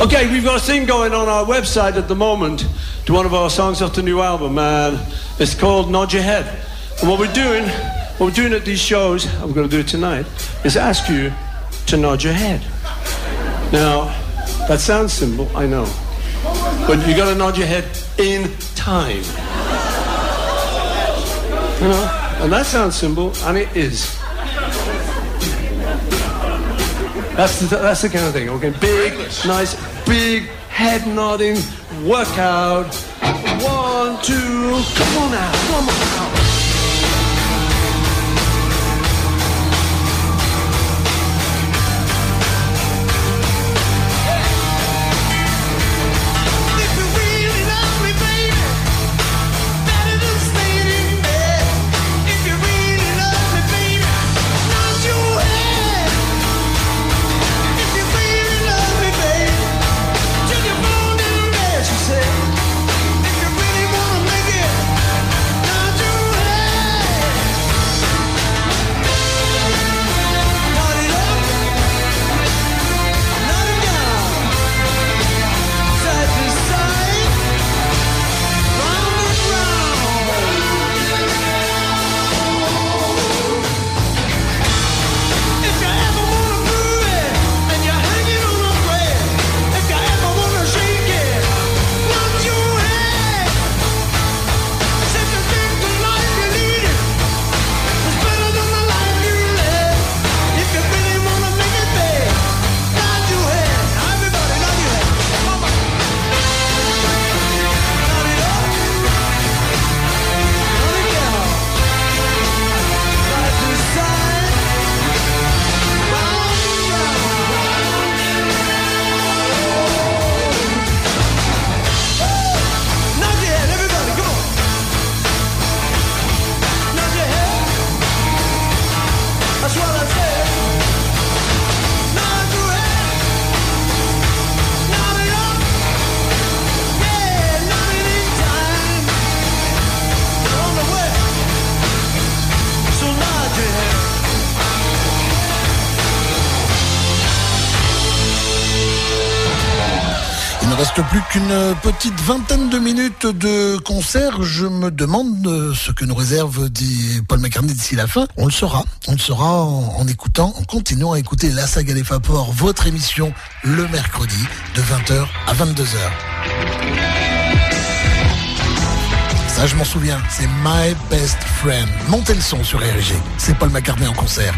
Okay, we've got a thing going on our website at the moment. To one of our songs off the new album, and it's called Nod Your Head. And what we're doing, what we're doing at these shows, I'm going to do it tonight, is ask you to nod your head. Now, that sounds simple, I know, but you got to nod your head in time. You know, and that sounds simple, and it is. That's the, that's the kind of thing. Okay, big, nice, big head nodding workout. One, two, come on now, come on now. Plus qu'une petite vingtaine de minutes de concert. Je me demande euh, ce que nous réserve dit Paul McCartney d'ici la fin. On le saura. On le saura en, écoutant, en continuant à écouter la saga des Vapors, votre émission le mercredi de 20h à 22h. Ça, je m'en souviens. C'est My Best Friend. Montez le son sur RG. C'est Paul McCartney en concert.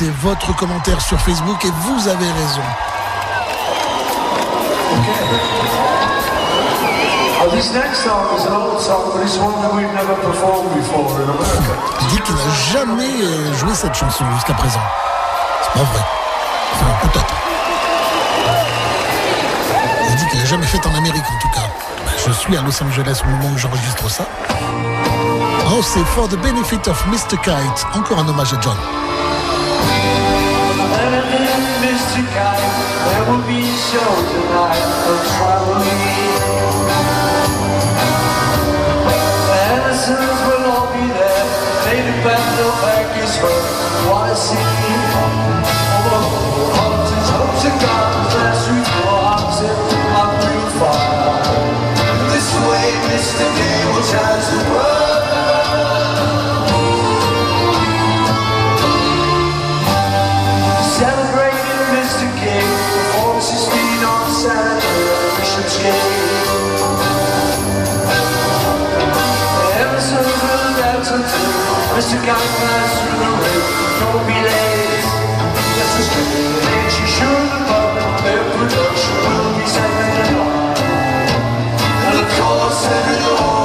C'est votre commentaire sur Facebook et vous avez raison. Oh. Il dit qu'il n'a jamais euh, joué cette chanson jusqu'à présent. C'est pas vrai. Enfin, peut-être. Il dit qu'il n'a jamais fait en Amérique en tout cas. Ben, Je suis à Los Angeles au moment où j'enregistre ça. Oh, c'est For the Benefit of Mr. Kite. Encore un hommage à John. Mr. Kite, there will be a show tonight of traveling. Andersons will all be there. Native band will back his hurt. Wanna see? Hunters, hopes and guns, last week for arms Through the age. You above their production will be second line. And of course, every horse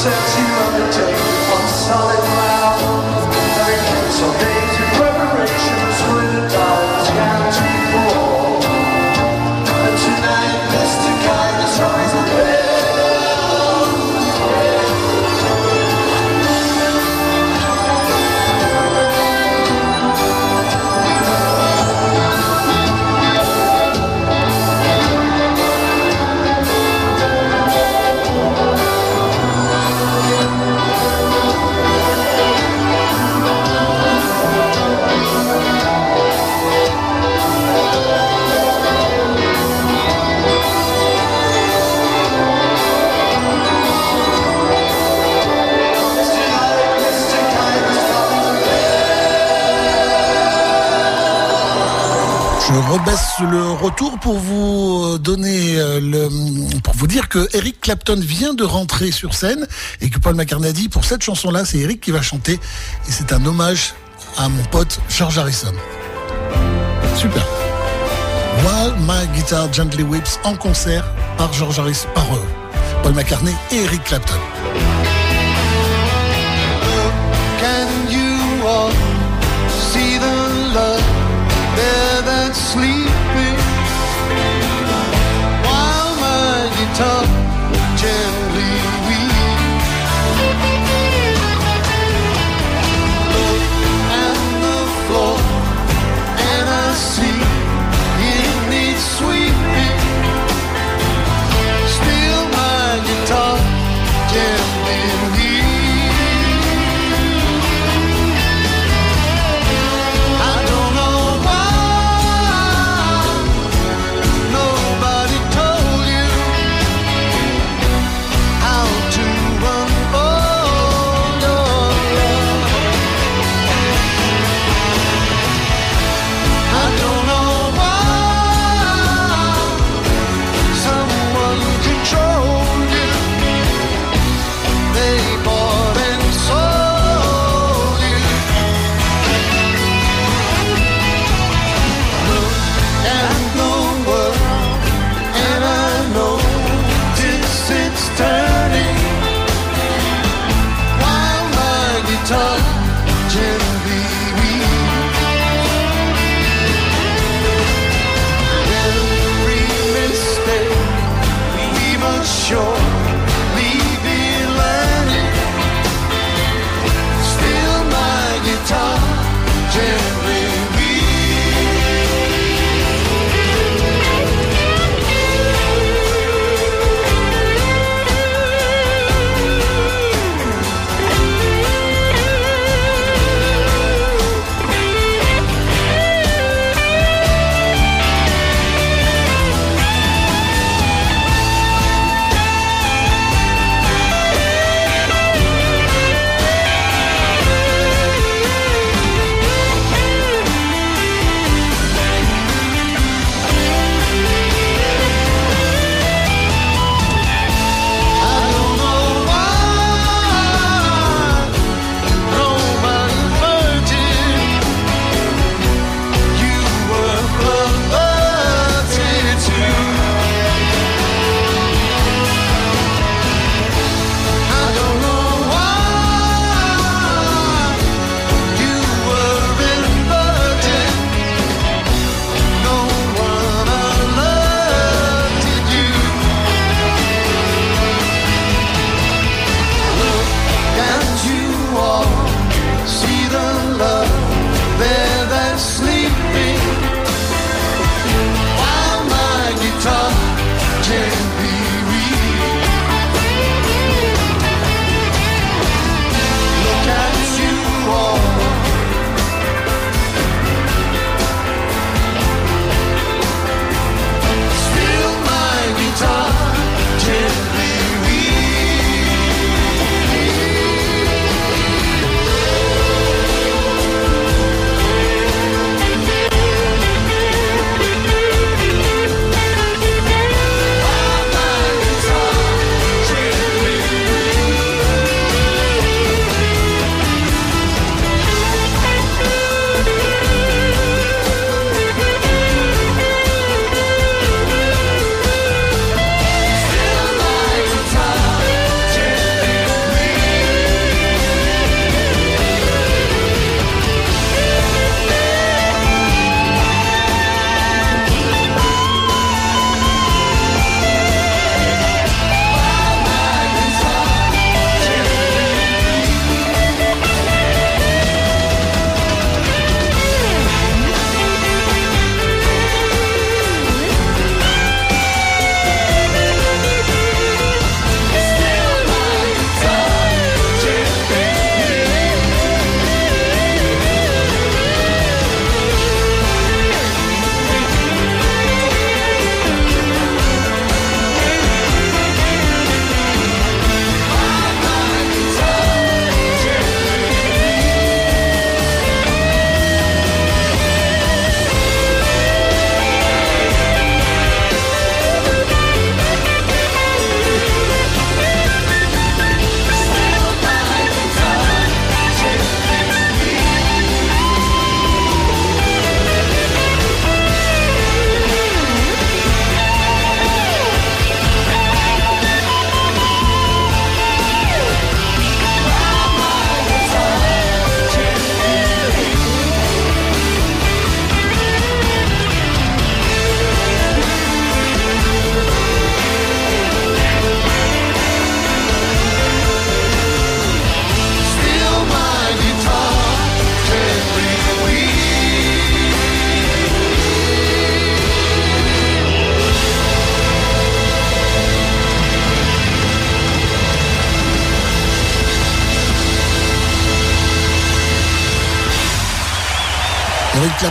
sunsets you undertake on solid Je rebaisse le retour pour vous euh, donner euh, le, pour vous dire que Eric Clapton vient de rentrer sur scène et que Paul McCartney a dit pour cette chanson-là, c'est Eric qui va chanter et c'est un hommage à mon pote George Harrison. Super. While My Guitar Gently Whips en concert par George Harrison, par euh, Paul McCartney et Eric Clapton. sleep.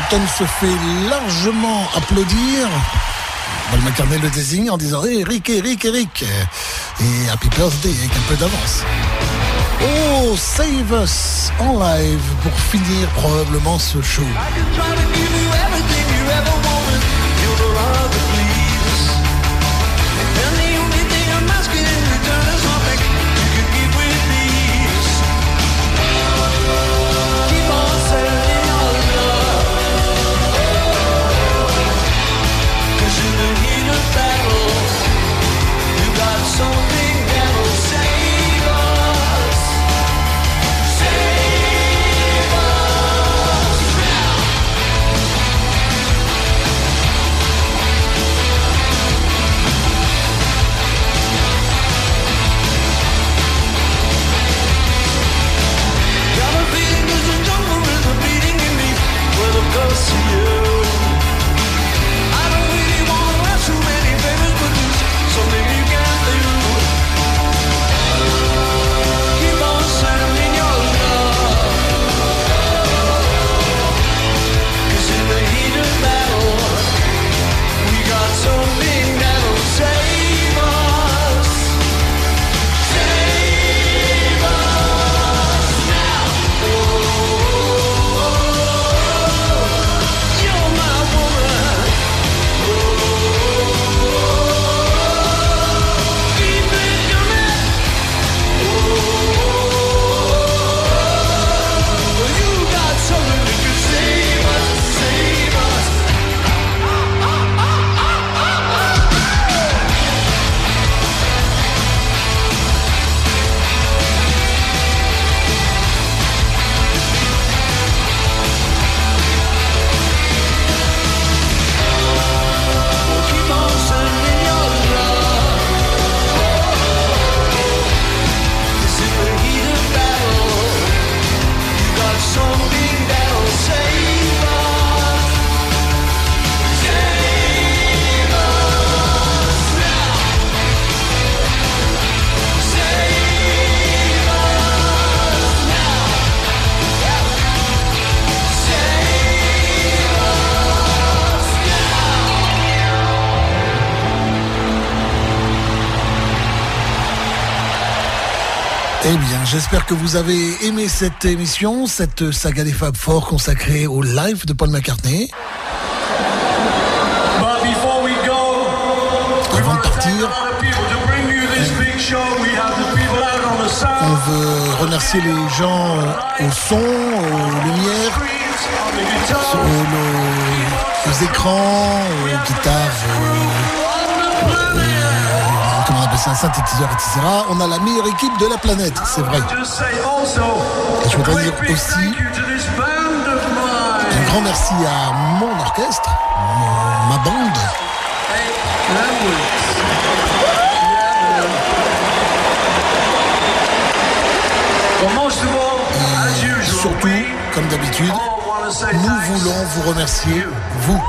Se fait largement applaudir. Paul McCartney le désigne en disant hey, Eric, Eric, Eric. Et Happy Birthday avec un peu d'avance. Oh, Save Us en live pour finir probablement ce show. J'espère que vous avez aimé cette émission, cette saga des Fab Four consacrée au live de Paul McCartney. Avant de partir, on veut remercier les gens euh, au son, aux lumières, aux, aux écrans, aux guitares, aux- ça, synthétiseurs, etc. On a la meilleure équipe de la planète, c'est vrai. Et je voudrais dire aussi un grand merci à mon orchestre, mon- ma bande, surtout, comme d'habitude, nous voulons vous remercier, vous.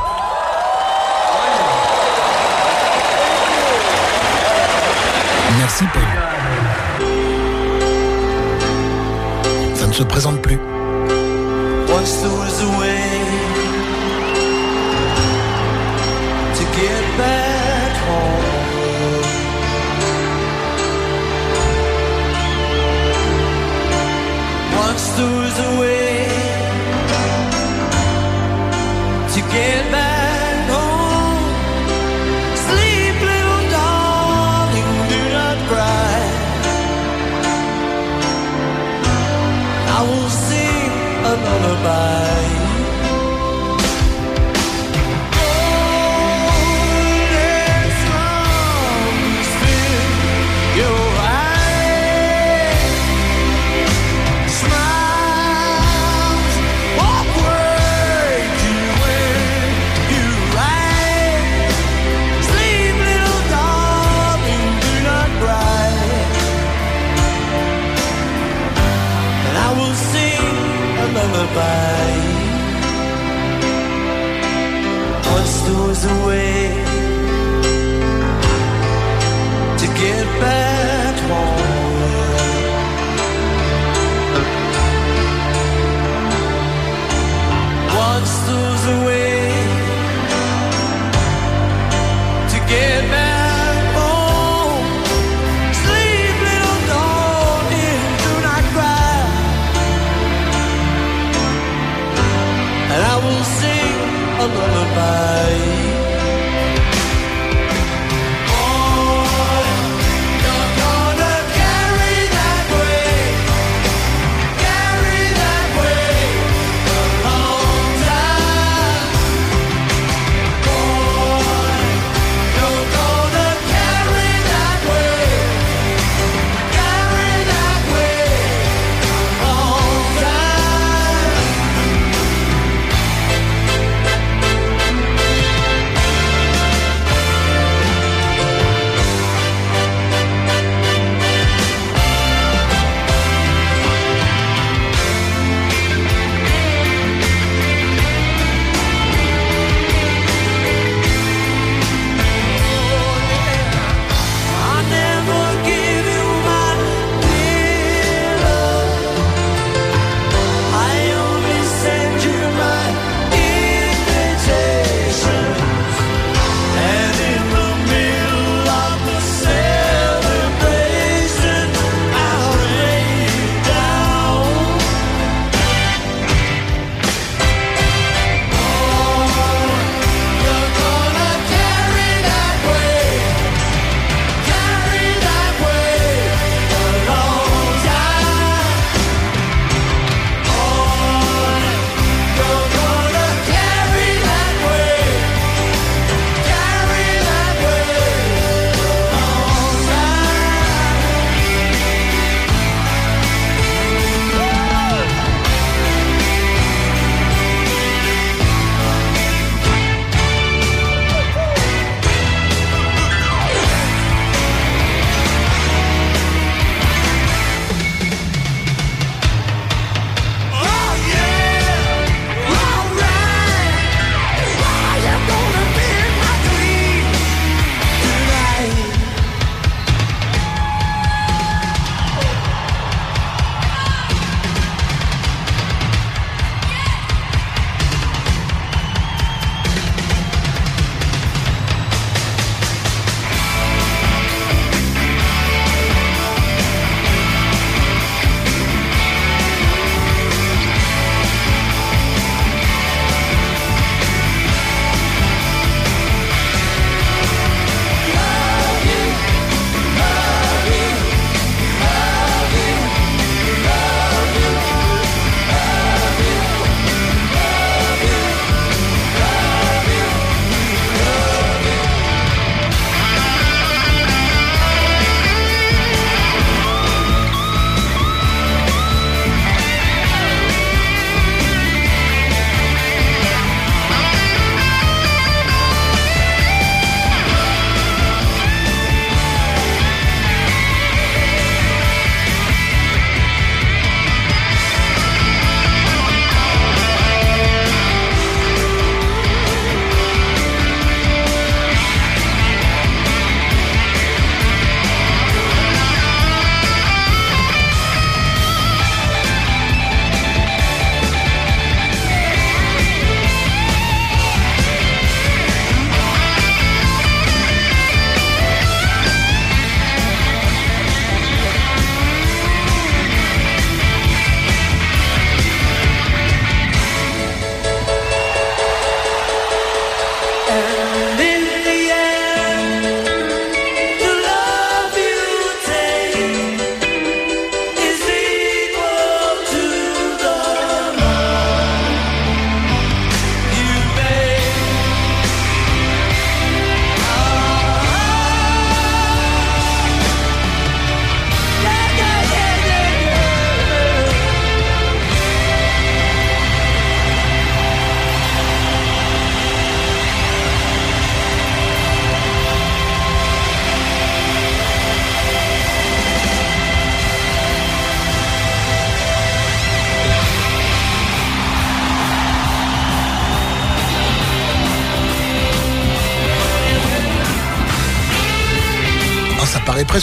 Ça ne se présente plus.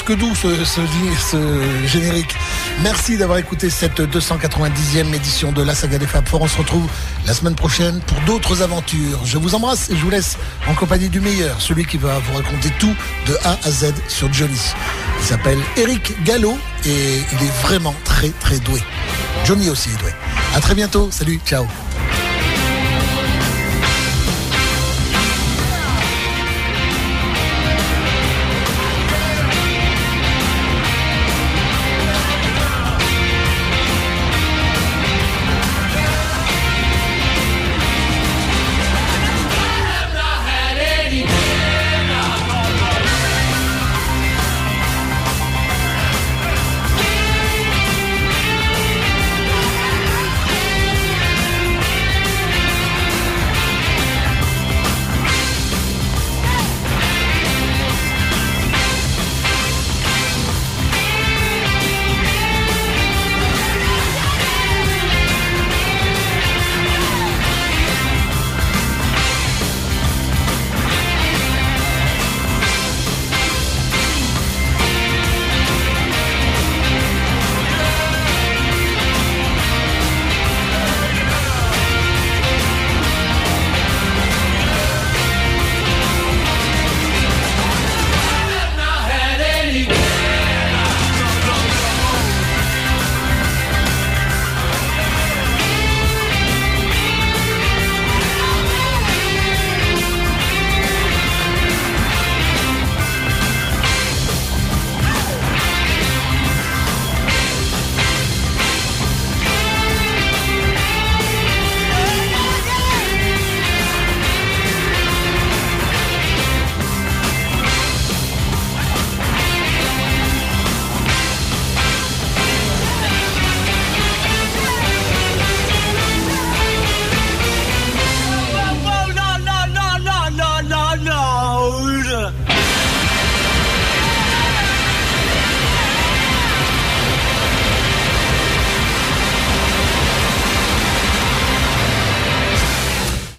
Presque doux ce, générique. Merci d'avoir écouté cette 290e édition de la saga des Fab Four. On se retrouve la semaine prochaine pour d'autres aventures. Je vous embrasse et je vous laisse en compagnie du meilleur, celui qui va vous raconter tout de A à Z sur Johnny. Il s'appelle Eric Gallo et il est vraiment très très doué. Johnny aussi est doué. À très bientôt. Salut, ciao.